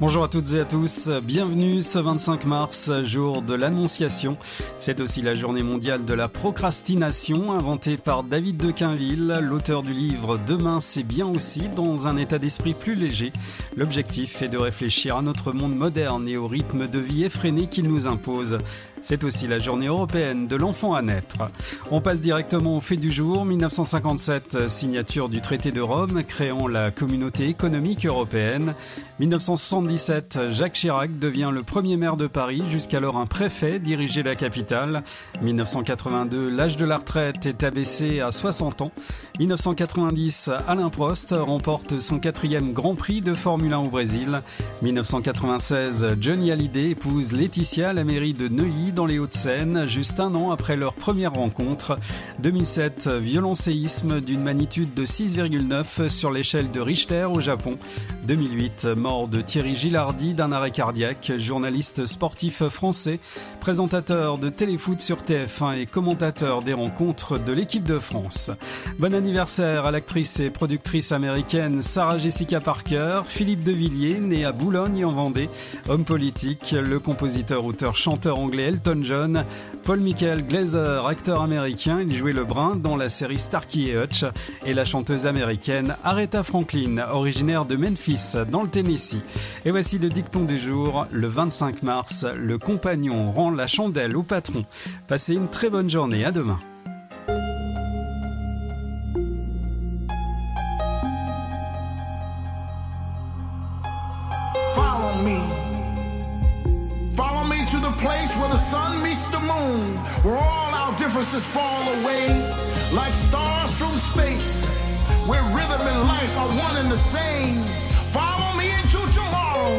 Bonjour à toutes et à tous, bienvenue ce 25 mars, jour de l'Annonciation. C'est aussi la journée mondiale de la procrastination, inventée par David de Quinville, l'auteur du livre Demain c'est bien aussi, dans un état d'esprit plus léger. L'objectif est de réfléchir à notre monde moderne et au rythme de vie effréné qu'il nous impose. C'est aussi la journée européenne de l'enfant à naître. On passe directement au fait du jour. 1957, signature du traité de Rome créant la communauté économique européenne. 1977, Jacques Chirac devient le premier maire de Paris, jusqu'alors un préfet dirigeait la capitale. 1982, l'âge de la retraite est abaissé à 60 ans. 1990, Alain Prost remporte son quatrième Grand Prix de Formule 1 au Brésil. 1996, Johnny Hallyday épouse Laetitia la mairie de Neuilly dans les Hauts-de-Seine, juste un an après leur première rencontre. 2007, violent séisme d'une magnitude de 6,9 sur l'échelle de Richter au Japon. 2008, mort de Thierry Gilardi d'un arrêt cardiaque, journaliste sportif français, présentateur de téléfoot sur TF1 et commentateur des rencontres de l'équipe de France. Bon anniversaire à l'actrice et productrice américaine Sarah Jessica Parker, Philippe de Villiers, né à Boulogne en Vendée, homme politique, le compositeur, auteur, chanteur anglais John, Paul Michael Glazer, acteur américain, il jouait le brun dans la série Starkey et Hutch, et la chanteuse américaine Aretha Franklin, originaire de Memphis, dans le Tennessee. Et voici le dicton du jour, le 25 mars, le compagnon rend la chandelle au patron. Passez une très bonne journée, à demain. Me. Place where the sun meets the moon, where all our differences fall away like stars from space, where rhythm and life are one and the same. Follow me into tomorrow,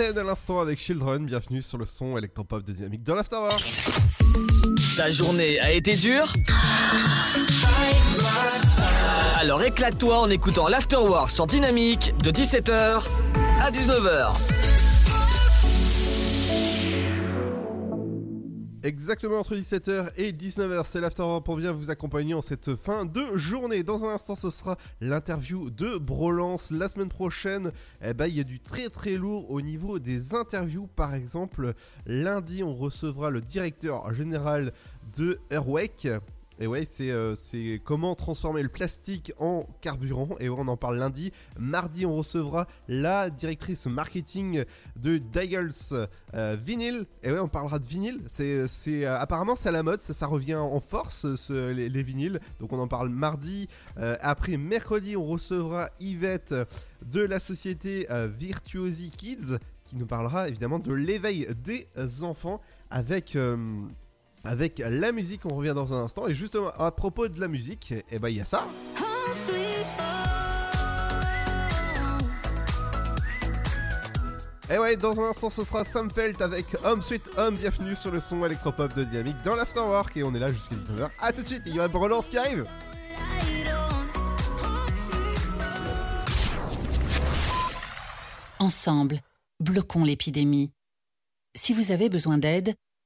À l'instant avec Children, bienvenue sur le son électropop de Dynamique dans l'Afterwork. Ta journée a été dure Alors éclate-toi en écoutant l'Afterwork sur Dynamique de 17h à 19h. Exactement entre 17h et 19h, c'est l'Afterwork pour bien vous accompagner en cette fin de journée. Dans un instant, ce sera l'interview de Brolance. La semaine prochaine, eh ben, il y a du très très lourd au niveau des interviews. Par exemple, lundi, on recevra le directeur général de Airwake. Et ouais, c'est euh, c'est comment transformer le plastique en carburant. Et ouais, on en parle lundi. Mardi, on recevra la directrice marketing de Diggles euh, Vinyl. Et ouais, on parlera de vinyle. C'est euh, apparemment c'est à la mode, ça, revient en force ce- les, les vinyles. Donc on en parle mardi. Après mercredi, on recevra Yvette de la société Virtuosi Kids qui nous parlera évidemment de l'éveil des enfants avec avec la musique. On revient dans un instant. Et justement, à propos de la musique, eh ben, il y a ça. Et ouais, dans un instant, ce sera Sam Felt avec Home Sweet Home. Bienvenue sur le son électropop de Dynamique dans l'Afterwork. Et on est là jusqu'à 19h. A tout de suite, il y a une relance qui arrive. Ensemble, bloquons l'épidémie. Si vous avez besoin d'aide,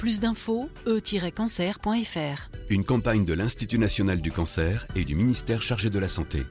Plus d'infos, e-cancer.fr. Une campagne de l'Institut national du cancer et du ministère chargé de la santé.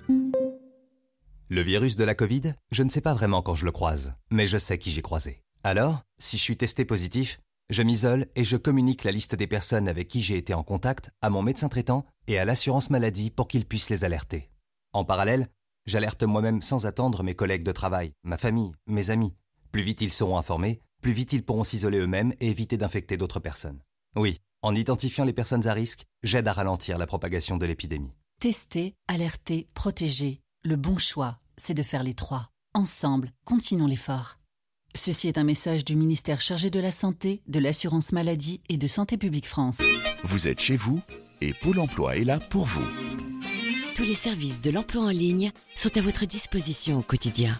Le virus de la Covid, je ne sais pas vraiment quand je le croise, mais je sais qui j'ai croisé. Alors, si je suis testé positif, je m'isole et je communique la liste des personnes avec qui j'ai été en contact à mon médecin traitant et à l'assurance maladie pour qu'ils puissent les alerter. En parallèle, j'alerte moi-même sans attendre mes collègues de travail, ma famille, mes amis. Plus vite ils seront informés, plus vite ils pourront s'isoler eux-mêmes et éviter d'infecter d'autres personnes. Oui, en identifiant les personnes à risque, j'aide à ralentir la propagation de l'épidémie. Tester, alerter, protéger. Le bon choix, c'est de faire les trois. Ensemble, continuons l'effort. Ceci est un message du ministère chargé de la Santé, de l'Assurance Maladie et de Santé Publique France. Vous êtes chez vous et Pôle emploi est là pour vous. Tous les services de l'emploi en ligne sont à votre disposition au quotidien.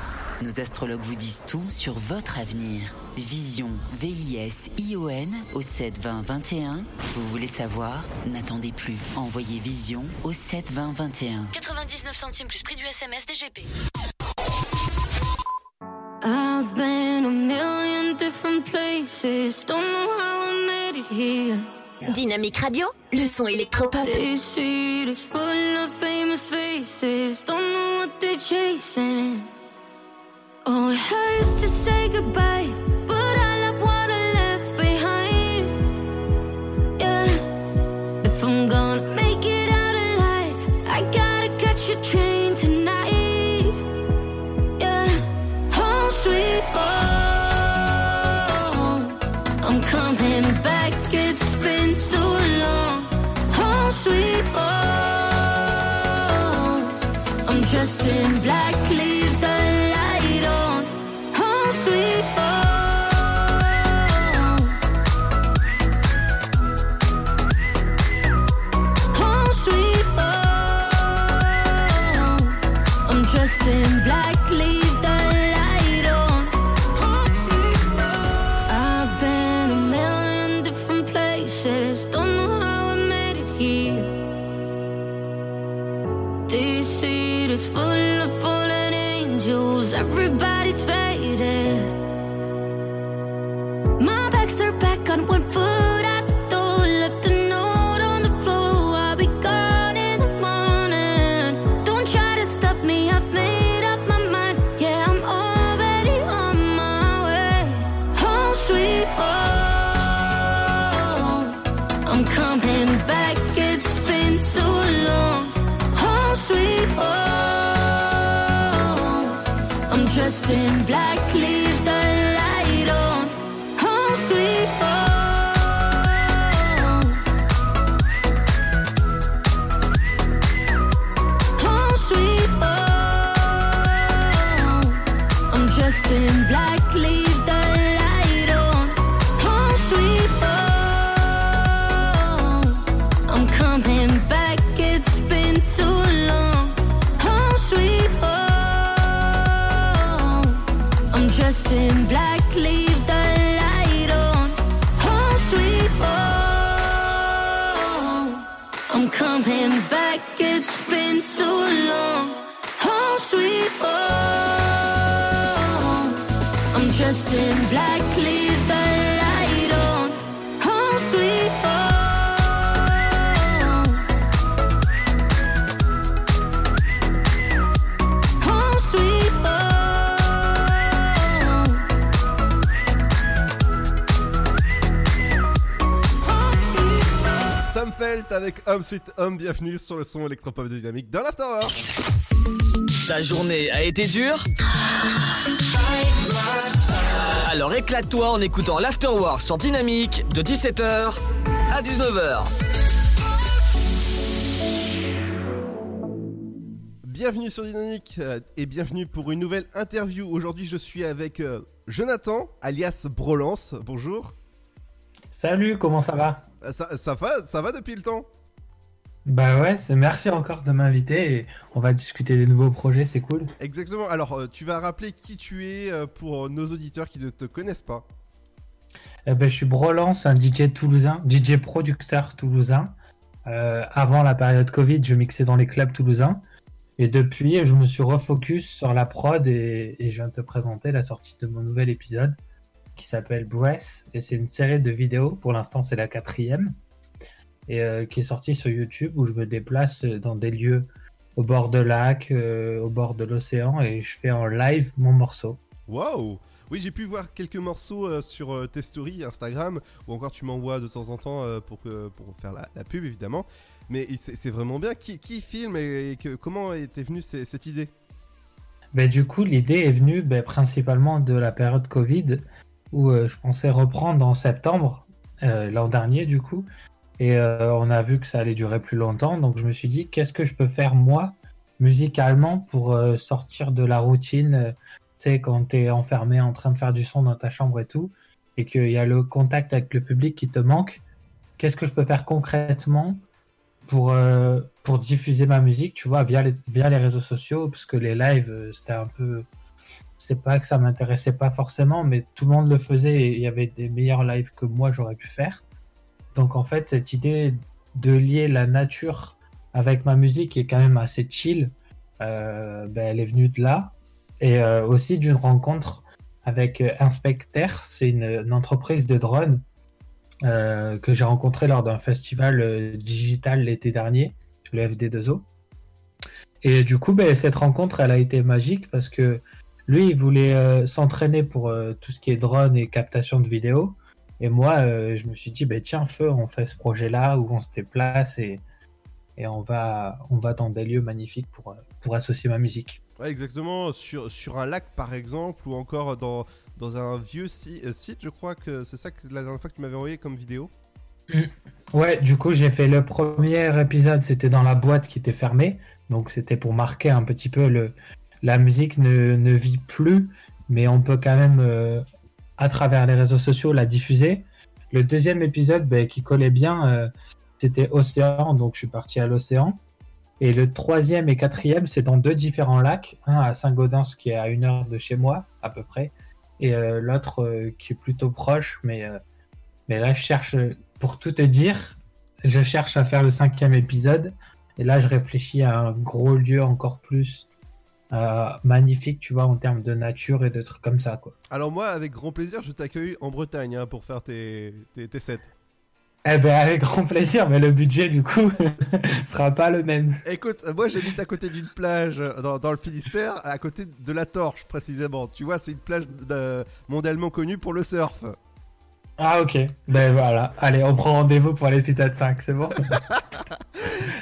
Nos astrologues vous disent tout sur votre avenir. Vision, V-I-S-I-O-N au 72021. Vous voulez savoir? N'attendez plus. Envoyez Vision au 72021. 99 centimes plus prix du SMS DGP. I've been a million different places. Don't know how I made it here. Dynamique Radio, le son électropop. This city is full of famous faces. Don't know what they're chasing. Oh, it hurts to say goodbye, but I love what I left behind. Yeah, if I'm gonna make it out alive, I gotta catch a train tonight. Yeah, home sweet home. I'm coming back, it's been so long. Home sweet home. I'm dressed in black, Avec Home Sweet Home, bienvenue sur le son électropop de Dynamique dans l'Afterwork. Ta journée a été dure? Alors éclate-toi en écoutant l'Afterwork sur Dynamique de 17h à 19h. Bienvenue sur Dynamique euh, et bienvenue pour une nouvelle interview. Aujourd'hui, je suis avec euh, Jonathan, alias Brolance. Bonjour. Salut, comment ça va? Ça, ça va, ça va depuis le temps Bah ouais, c'est merci encore de m'inviter et on va discuter des nouveaux projets, c'est cool. Exactement. Alors, euh, tu vas rappeler qui tu es euh, pour nos auditeurs qui ne te connaissent pas. Eh ben, je suis Brolance, un DJ toulousain, DJ producteur toulousain. Euh, avant la période Covid, je mixais dans les clubs toulousains. Et depuis, je me suis refocus sur la prod et, et je viens de te présenter la sortie de mon nouvel épisode qui s'appelle Breath. Et c'est une série de vidéos, pour l'instant c'est la quatrième, et euh, qui est sortie sur YouTube où je me déplace dans des lieux au bord de lac, euh, au bord de l'océan et je fais en live mon morceau. Waouh Oui, j'ai pu voir quelques morceaux euh, sur euh, tes stories Instagram, ou encore tu m'envoies de temps en temps euh, pour, que, pour faire la, la pub évidemment. Mais c'est vraiment bien. Qui, qui filme et, et que- comment était venue cette idée? Ben, du coup, l'idée est venue ben, principalement de la période Covid, où euh, je pensais reprendre en septembre, euh, l'an dernier du coup, et euh, on a vu que ça allait durer plus longtemps, donc je me suis dit, qu'est-ce que je peux faire moi, musicalement, pour sortir de la routine, tu sais, quand tu es enfermé en train de faire du son dans ta chambre et tout, et qu'il y a le contact avec le public qui te manque, qu'est-ce que je peux faire concrètement pour, pour diffuser ma musique, tu vois, via les, via les réseaux sociaux, parce que les lives, c'était un peu. C'est pas que ça m'intéressait pas forcément, mais tout le monde le faisait et il y avait des meilleurs lives que moi j'aurais pu faire. Donc en fait, cette idée de lier la nature avec ma musique est quand même assez chill, euh, ben, elle est venue de là. Et euh, aussi d'une rencontre avec euh, Inspecter, c'est une, entreprise de drones que j'ai rencontré lors d'un festival digital l'été dernier, le FD2O. Et du coup, ben, cette rencontre, elle a été magique parce que lui, il voulait euh, s'entraîner pour euh, tout ce qui est drone et captation de vidéos. Et moi, euh, je me suis dit, ben, tiens, feu, on fait ce projet-là où on se déplace et, et on, va, on va dans des lieux magnifiques pour, pour associer ma musique. Ouais, exactement. Sur, sur un lac par exemple, ou encore dans, dans un vieux si- site, je crois que c'est ça que la dernière fois que tu m'avais envoyé comme vidéo. Mm. Ouais, du coup, j'ai fait le premier épisode, c'était dans la boîte qui était fermée. Donc, c'était pour marquer un petit peu le. La musique ne, vit plus, mais on peut quand même, euh, à travers les réseaux sociaux, la diffuser. Le deuxième épisode, ben, qui collait bien, euh, c'était Océan, donc je suis parti à l'océan. Et le troisième et quatrième, c'est dans deux différents lacs. Un à Saint-Gaudens, qui est à une heure de chez moi, à peu près. Et euh, l'autre qui est plutôt proche, mais, mais là, je cherche, pour tout te dire, je cherche à faire le cinquième épisode. Et là, je réfléchis à un gros lieu encore plus euh, magnifique, tu vois, en termes de nature et de trucs comme ça, quoi. Alors moi, avec grand plaisir, je t'accueille en Bretagne hein, pour faire tes, tes, tes sets. Eh ben, avec grand plaisir, mais le budget, du coup, sera pas le même. Écoute, moi j'habite à côté d'une plage dans, dans le Finistère, à côté de la Torche précisément. Tu vois, c'est une plage mondialement connue pour le surf. Ah, ok. Ben voilà. Allez, on prend rendez-vous pour l'épisode 5, c'est bon?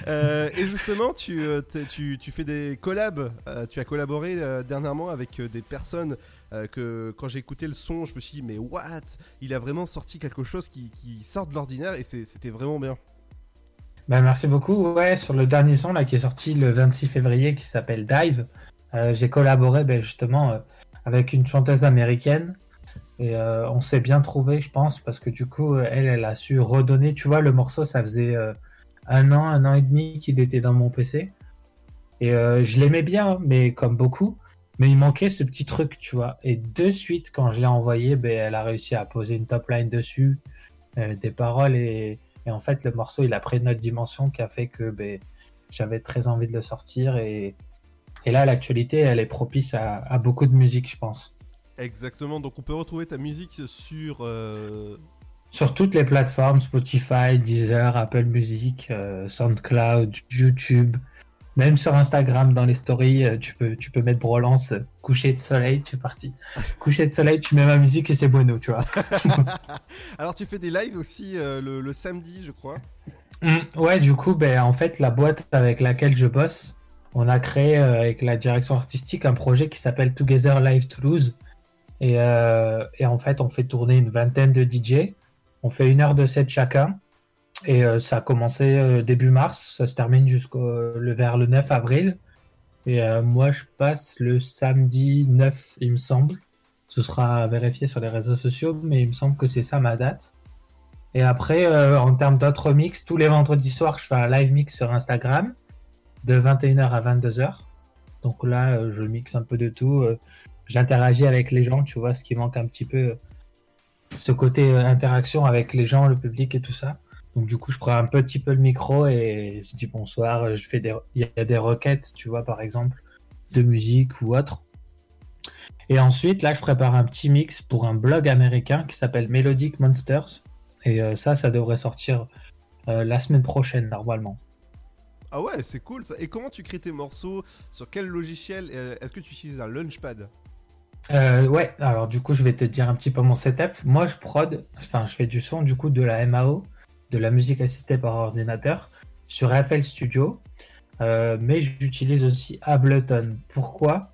Euh, et justement, tu, euh, tu, tu fais des collabs. euh, tu as collaboré euh, dernièrement avec des personnes que quand j'ai écouté le son, je me suis dit, mais what? Il a vraiment sorti quelque chose qui, qui sort de l'ordinaire et c'était vraiment bien. Ben, merci beaucoup. Ouais, sur le dernier son là, qui est sorti le 26 février qui s'appelle Dive, j'ai collaboré ben, justement avec une chanteuse américaine. Et euh, on s'est bien trouvé, je pense, parce que du coup, elle, elle a su redonner. Tu vois, le morceau, ça faisait euh, un an, un an et demi qu'il était dans mon PC. Et euh, je l'aimais bien, mais comme beaucoup. Mais il manquait ce petit truc, tu vois. Et de suite, quand je l'ai envoyé, ben, elle a réussi à poser une top line dessus, des paroles. Et, en fait, le morceau, il a pris une autre dimension qui a fait que ben, j'avais très envie de le sortir. Et, là, l'actualité, elle est propice à beaucoup de musique, je pense. Exactement, donc on peut retrouver ta musique sur... euh, Sur toutes les plateformes, Spotify, Deezer, Apple Music, euh, SoundCloud, YouTube, même sur Instagram dans les stories, euh, tu peux, tu peux mettre Brolance, coucher de soleil, tu es parti. coucher de soleil, tu mets ma musique et c'est bueno, tu vois. Alors tu fais des lives aussi euh, le, le samedi, je crois. Mm, ouais, du coup, ben, en fait, la boîte avec laquelle je bosse, on a créé euh, avec la direction artistique un projet qui s'appelle Together Live Toulouse. Et, euh, et en fait, on fait tourner une vingtaine de DJ. On fait une heure de set chacun. Et euh, ça a commencé euh, début mars. Ça se termine jusqu'au le- vers le 9 avril. Et moi, je passe le samedi 9, il me semble. Ce sera vérifié sur les réseaux sociaux, mais il me semble que c'est ça ma date. Et après, en termes d'autres mix, tous les vendredis soirs, je fais un live mix sur Instagram de 21h à 22h. Donc là, je mixe un peu de tout. J'interagis avec les gens, tu vois, ce qui manque un petit peu, ce côté euh, interaction avec les gens, le public et tout ça. Donc du coup, je prends un petit peu le micro et je dis bonsoir. Je fais des, il y a des requêtes, tu vois, par exemple, de musique ou autre. Et ensuite, là, je prépare un petit mix pour un blog américain qui s'appelle Melodic Monsters. Et euh, ça, ça devrait sortir euh, la semaine prochaine, normalement. Ah ouais, c'est cool ça. Et comment tu crées tes morceaux? Sur quel logiciel? Est-ce que tu utilises un Launchpad? Euh, ouais, alors du coup, je vais te dire un petit peu mon setup. Moi, je prod, enfin, je fais du son, du coup, de la MAO, de la musique assistée par ordinateur, sur FL Studio, Euh, mais j'utilise aussi Ableton. Pourquoi?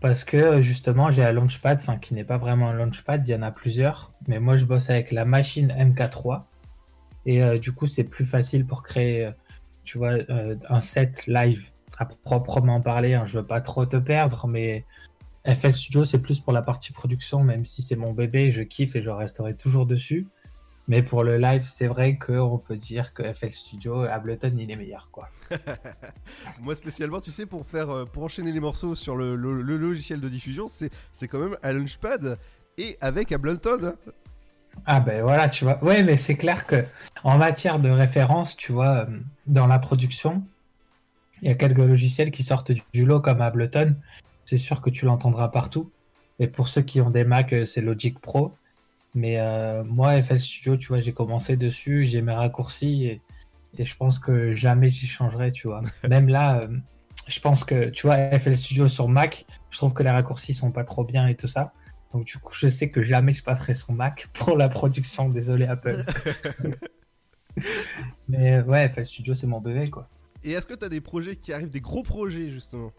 Parce que justement, j'ai un Launchpad, enfin, qui n'est pas vraiment un Launchpad, il y en a plusieurs, mais moi, je bosse avec la machine MK3, et euh, du coup, c'est plus facile pour créer, tu vois, un set live à proprement parler. hein. Je veux pas trop te perdre, mais FL Studio, c'est plus pour la partie production, même si c'est mon bébé, je kiffe et je resterai toujours dessus. Mais pour le live, c'est vrai qu'on peut dire que FL Studio, Ableton, il est meilleur, quoi. Moi spécialement, tu sais, pour faire, euh, pour enchaîner les morceaux sur le, le- le logiciel de diffusion, c'est c'est quand même un Launchpad et avec Ableton. hein. Ah ben voilà, tu vois. Ouais, mais c'est clair que en matière de référence, tu vois, euh, dans la production, il y a quelques logiciels qui sortent du lot comme Ableton. C'est sûr que tu l'entendras partout. Et pour ceux qui ont des Mac, euh, c'est Logic Pro. Mais euh, moi, FL Studio, tu vois, j'ai commencé dessus, j'ai mes raccourcis et, et je pense que jamais j'y changerai, tu vois. Même là, euh, je pense que, tu vois, FL Studio sur Mac, je trouve que les raccourcis sont pas trop bien et tout ça. Donc du coup, je sais que jamais je passerai sur Mac pour la production. Désolé Apple. Mais ouais, FL Studio, c'est mon bébé, quoi. Et est-ce que tu as des projets qui arrivent, des gros projets justement?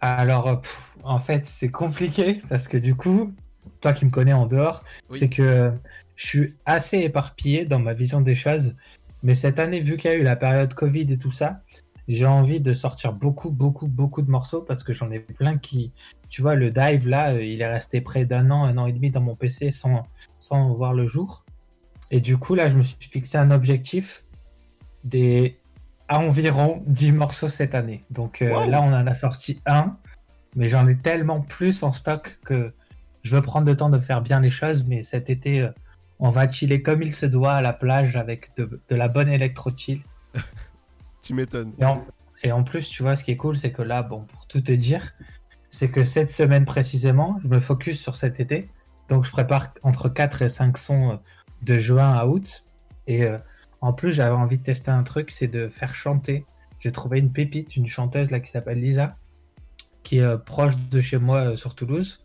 Alors, euh, pff, en fait, c'est compliqué parce que du coup, toi qui me connais en dehors, Oui. c'est que je suis assez éparpillé dans ma vision des choses. Mais cette année, vu qu'il y a eu la période Covid et tout ça, j'ai envie de sortir beaucoup, beaucoup, beaucoup de morceaux parce que j'en ai plein qui. Tu vois, le dive là, euh, il est resté près d'un an, un an et demi dans mon PC sans, sans voir le jour. Et du coup, là, je me suis fixé un objectif des à environ 10 morceaux cette année. Donc euh, Wow. là, on en a sorti un, mais j'en ai tellement plus en stock que je veux prendre le temps de faire bien les choses. Mais cet été, euh, on va chiller comme il se doit à la plage avec de, de la bonne électro-chill. Tu m'étonnes. Et en, et en plus, tu vois, ce qui est cool, c'est que là, bon, pour tout te dire, c'est que cette semaine précisément, je me focus sur cet été. Donc, je prépare entre 4 et 5 sons euh, de juin à août. Et euh, en plus, j'avais envie de tester un truc, c'est de faire chanter. J'ai trouvé une pépite, une chanteuse là qui s'appelle Lisa, qui est euh, proche de chez moi euh, sur Toulouse.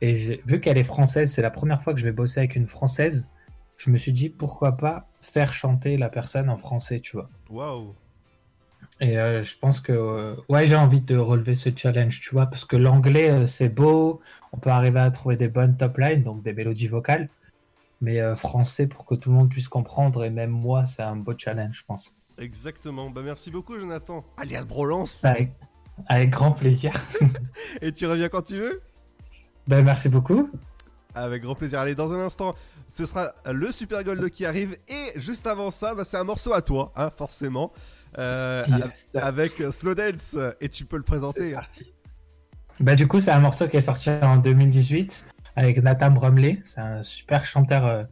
Et vu qu'elle est française, c'est la première fois que je vais bosser avec une française. Je me suis dit pourquoi pas faire chanter la personne en français, tu vois. Waouh Et euh, je pense que ouais, j'ai envie de relever ce challenge, tu vois, parce que l'anglais c'est beau, on peut arriver à trouver des bonnes top lines, donc des mélodies vocales, mais euh, français pour que tout le monde puisse comprendre. Et même moi, c'est un beau challenge, je pense. Exactement. Bah, merci beaucoup, Jonathan. Alias Brolance. Avec, avec grand plaisir. et tu reviens quand tu veux? Bah, Merci beaucoup. Avec grand plaisir. Allez, dans un instant, ce sera le Super Gold qui arrive. Et juste avant ça, bah, c'est un morceau à toi, hein, forcément. Euh, avec Slowdance. Et tu peux le présenter. C'est parti. Bah, du coup, c'est un morceau qui est sorti en 2018 avec Nathan Brumley, C'est un super chanteur euh,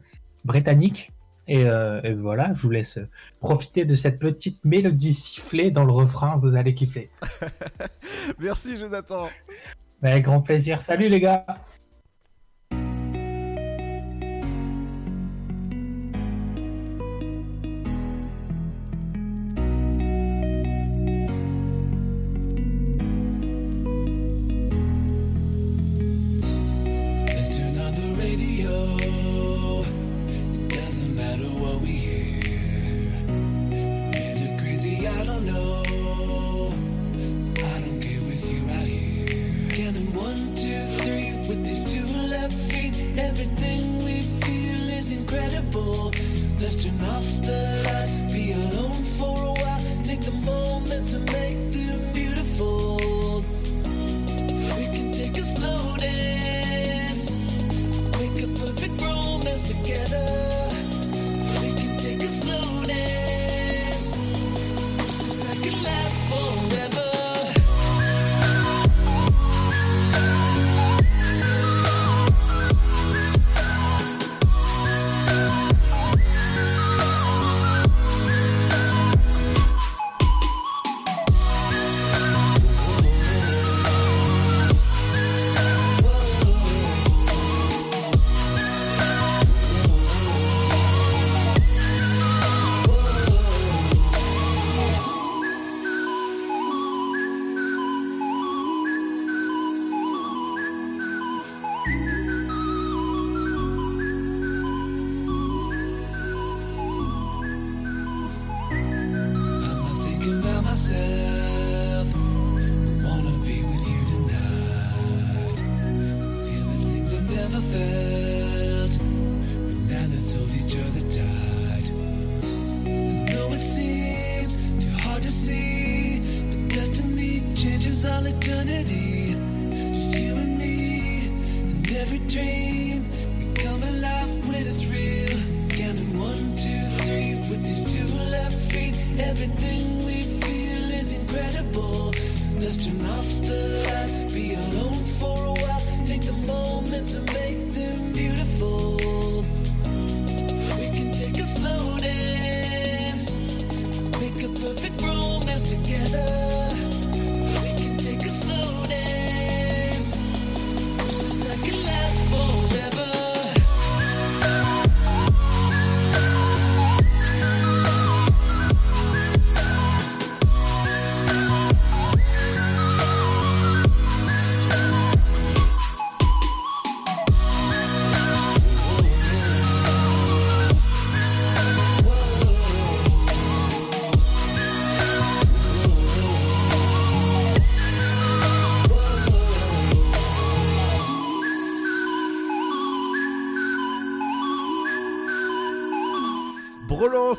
britannique. Et, euh, et, voilà, je vous laisse euh, profiter de cette petite mélodie sifflée dans le refrain. Vous allez kiffer. Merci, Jonathan. Avec grand plaisir. Salut, les gars.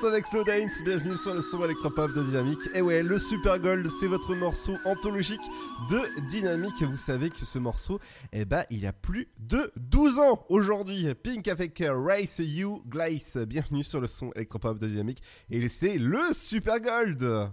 Danse avec Slowdance, bienvenue sur le son électropop de Dynamique. Et ouais, le Super Gold, c'est votre morceau anthologique de Dynamique. Vous savez que ce morceau, eh ben, il y a plus de 12 ans aujourd'hui. Pink avec euh, Race You Glace. Bienvenue sur le son électropop de Dynamique. Et c'est le Super Gold.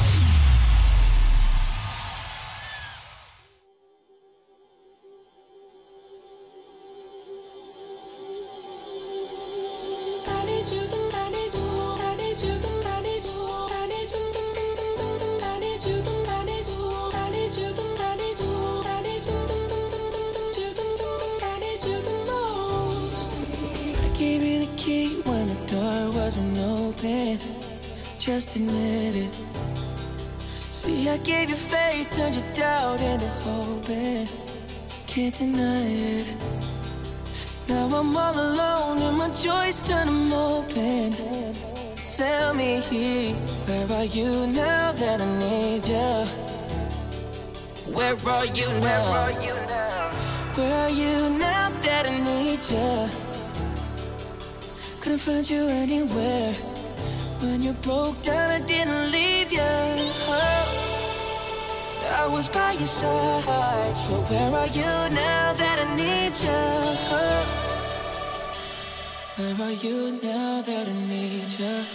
are you now? Where are you now that I need you? Couldn't find you anywhere. When you broke down, I didn't leave you. I was by your side. So where are you now that I need you? Where are you now that I need you?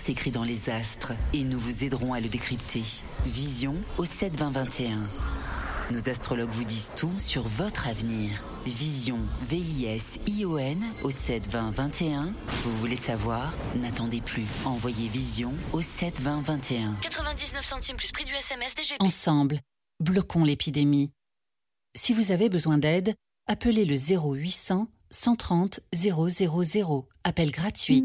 S'écrit dans les astres et nous vous aiderons à le décrypter. Vision au 7 20 21. Nos astrologues vous disent tout sur votre avenir. Vision, V-I-S-I-O-N au 7 20 21. Vous voulez savoir? N'attendez plus. Envoyez Vision au 7 20 21. 99 centimes plus prix du SMS DGP. Ensemble, bloquons l'épidémie. Si vous avez besoin d'aide, appelez le 0800 130 000. Appel gratuit.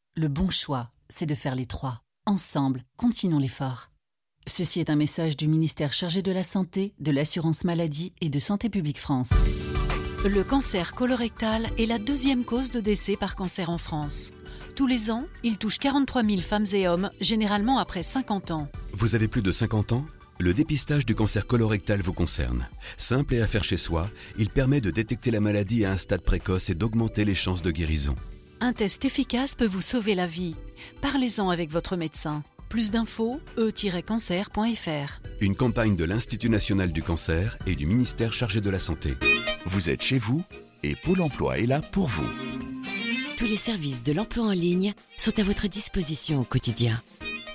Le bon choix, c'est de faire les trois. Ensemble, continuons l'effort. Ceci est un message du ministère chargé de la Santé, de l'Assurance Maladie et de Santé Publique France. Le cancer colorectal est la deuxième cause de décès par cancer en France. Tous les ans, il touche 43 000 femmes et hommes, généralement après 50 ans. Vous avez plus de 50 ans? Le dépistage du cancer colorectal vous concerne. Simple et à faire chez soi, il permet de détecter la maladie à un stade précoce et d'augmenter les chances de guérison. Un test efficace peut vous sauver la vie. Parlez-en avec votre médecin. Plus d'infos, e-cancer.fr. Une campagne de l'Institut national du cancer et du ministère chargé de la santé. Vous êtes chez vous et Pôle emploi est là pour vous. Tous les services de l'emploi en ligne sont à votre disposition au quotidien.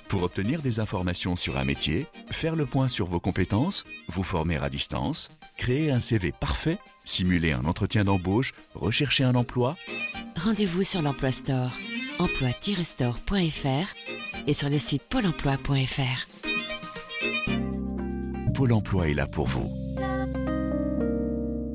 Pour obtenir des informations sur un métier, faire le point sur vos compétences, vous former à distance, créer un CV parfait, simuler un entretien d'embauche, rechercher un emploi, Rendez-vous sur l'Emploi Store, emploi-store.fr et sur le site pôle emploi.fr. Pôle emploi est là pour vous.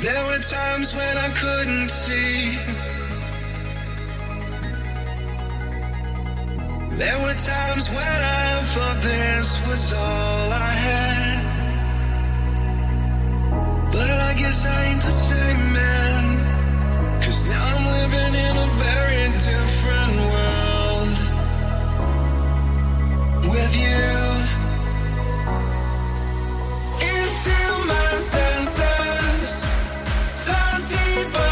There were times when I couldn't see. There were times when I thought this was all I had. But I guess I ain't the same man. Cause now I'm living in a very different world. With you. Into my senses believer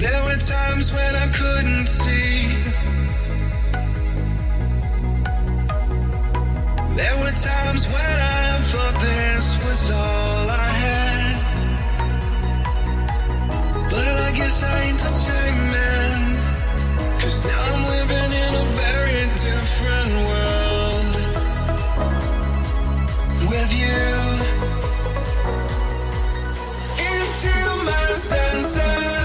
There were times when I couldn't see. There were times when I thought this was all I had. But I guess I ain't the same man. Cause now I'm living in a very different world. With you. Into my senses.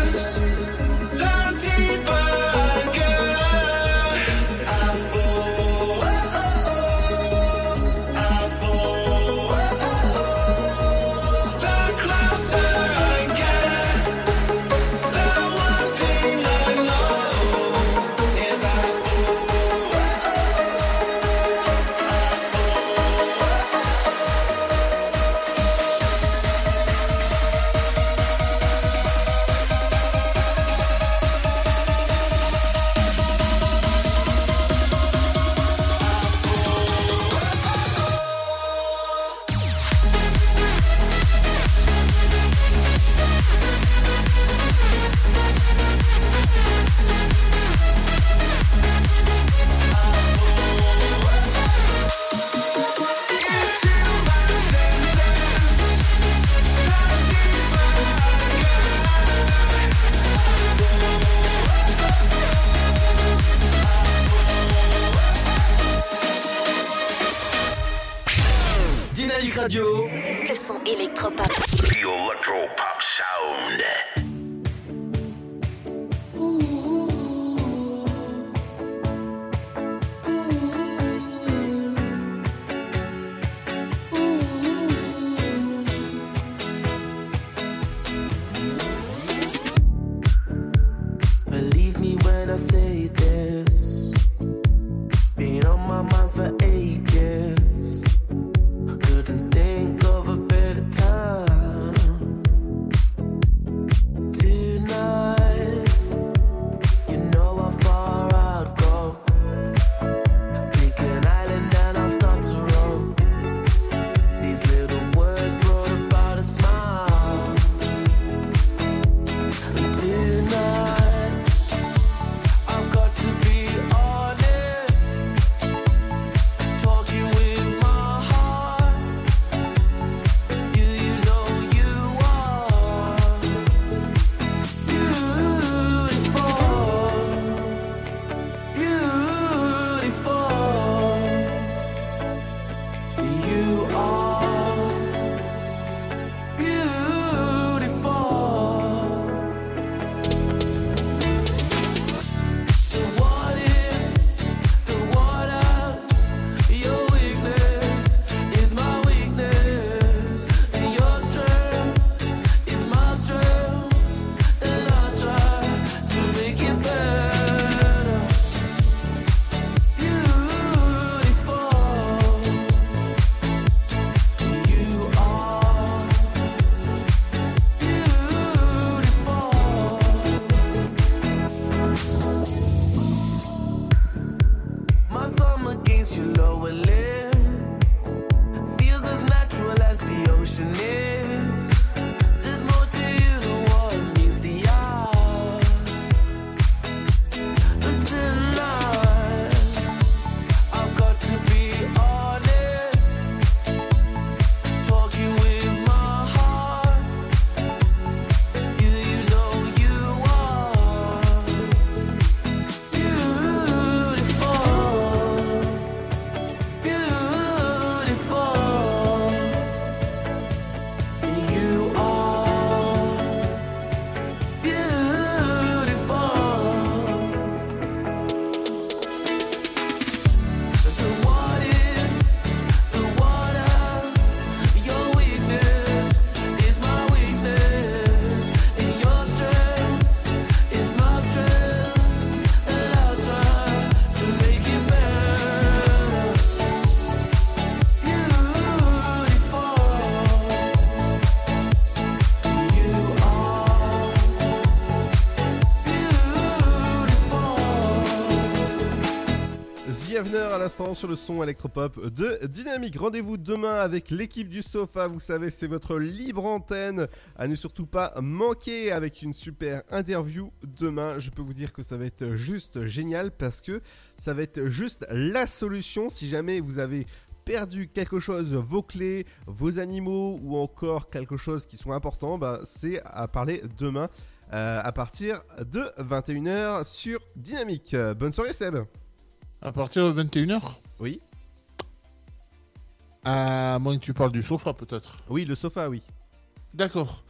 L'instant sur le son électropop de Dynamique. Rendez-vous demain avec l'équipe du sofa. Vous savez, c'est votre libre antenne. À ne surtout pas manquer avec une super interview demain. Je peux vous dire que ça va être juste génial parce que ça va être juste la solution si jamais vous avez perdu quelque chose, vos clés, vos animaux ou encore quelque chose qui soit important, bah, c'est à parler demain euh, à partir de 21h sur Dynamique. Bonne soirée Seb. À partir de 21h Oui. À moins que tu parles du sofa, peut-être. Oui, le sofa, oui. D'accord.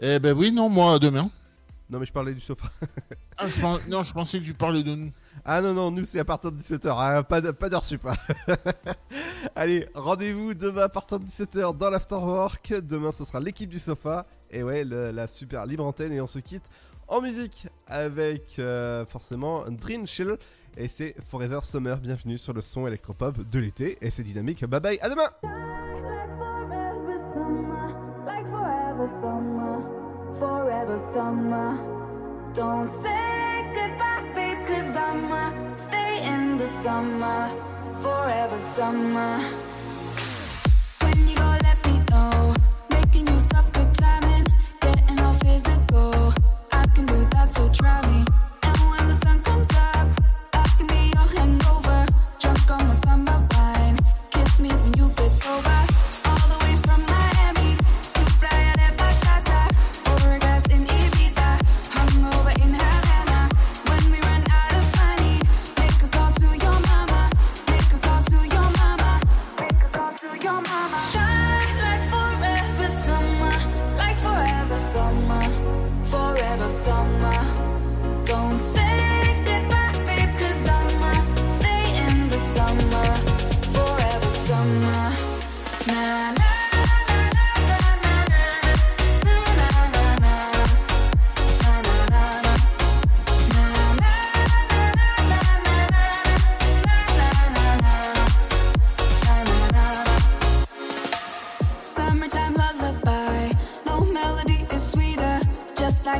Eh ben oui, non, moi, demain. Non, mais je parlais du sofa. Ah, je pens- Non, je pensais que tu parlais de nous. Ah non, non, nous c'est à partir de 17h, pas, de- pas d'heure sup. hein. Allez, rendez-vous demain à partir de 17h dans l'Afterwork. Demain ce sera l'équipe du sofa. Et ouais, le- la super libre antenne. Et on se quitte en musique avec euh, forcément Dream Chill. Et c'est Forever Summer. Bienvenue sur le son électropop de l'été. Et c'est dynamique. Bye bye, à demain! Drunk on the summer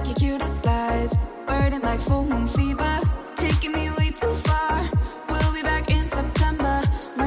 like your cutest lies. Burning like full moon fever,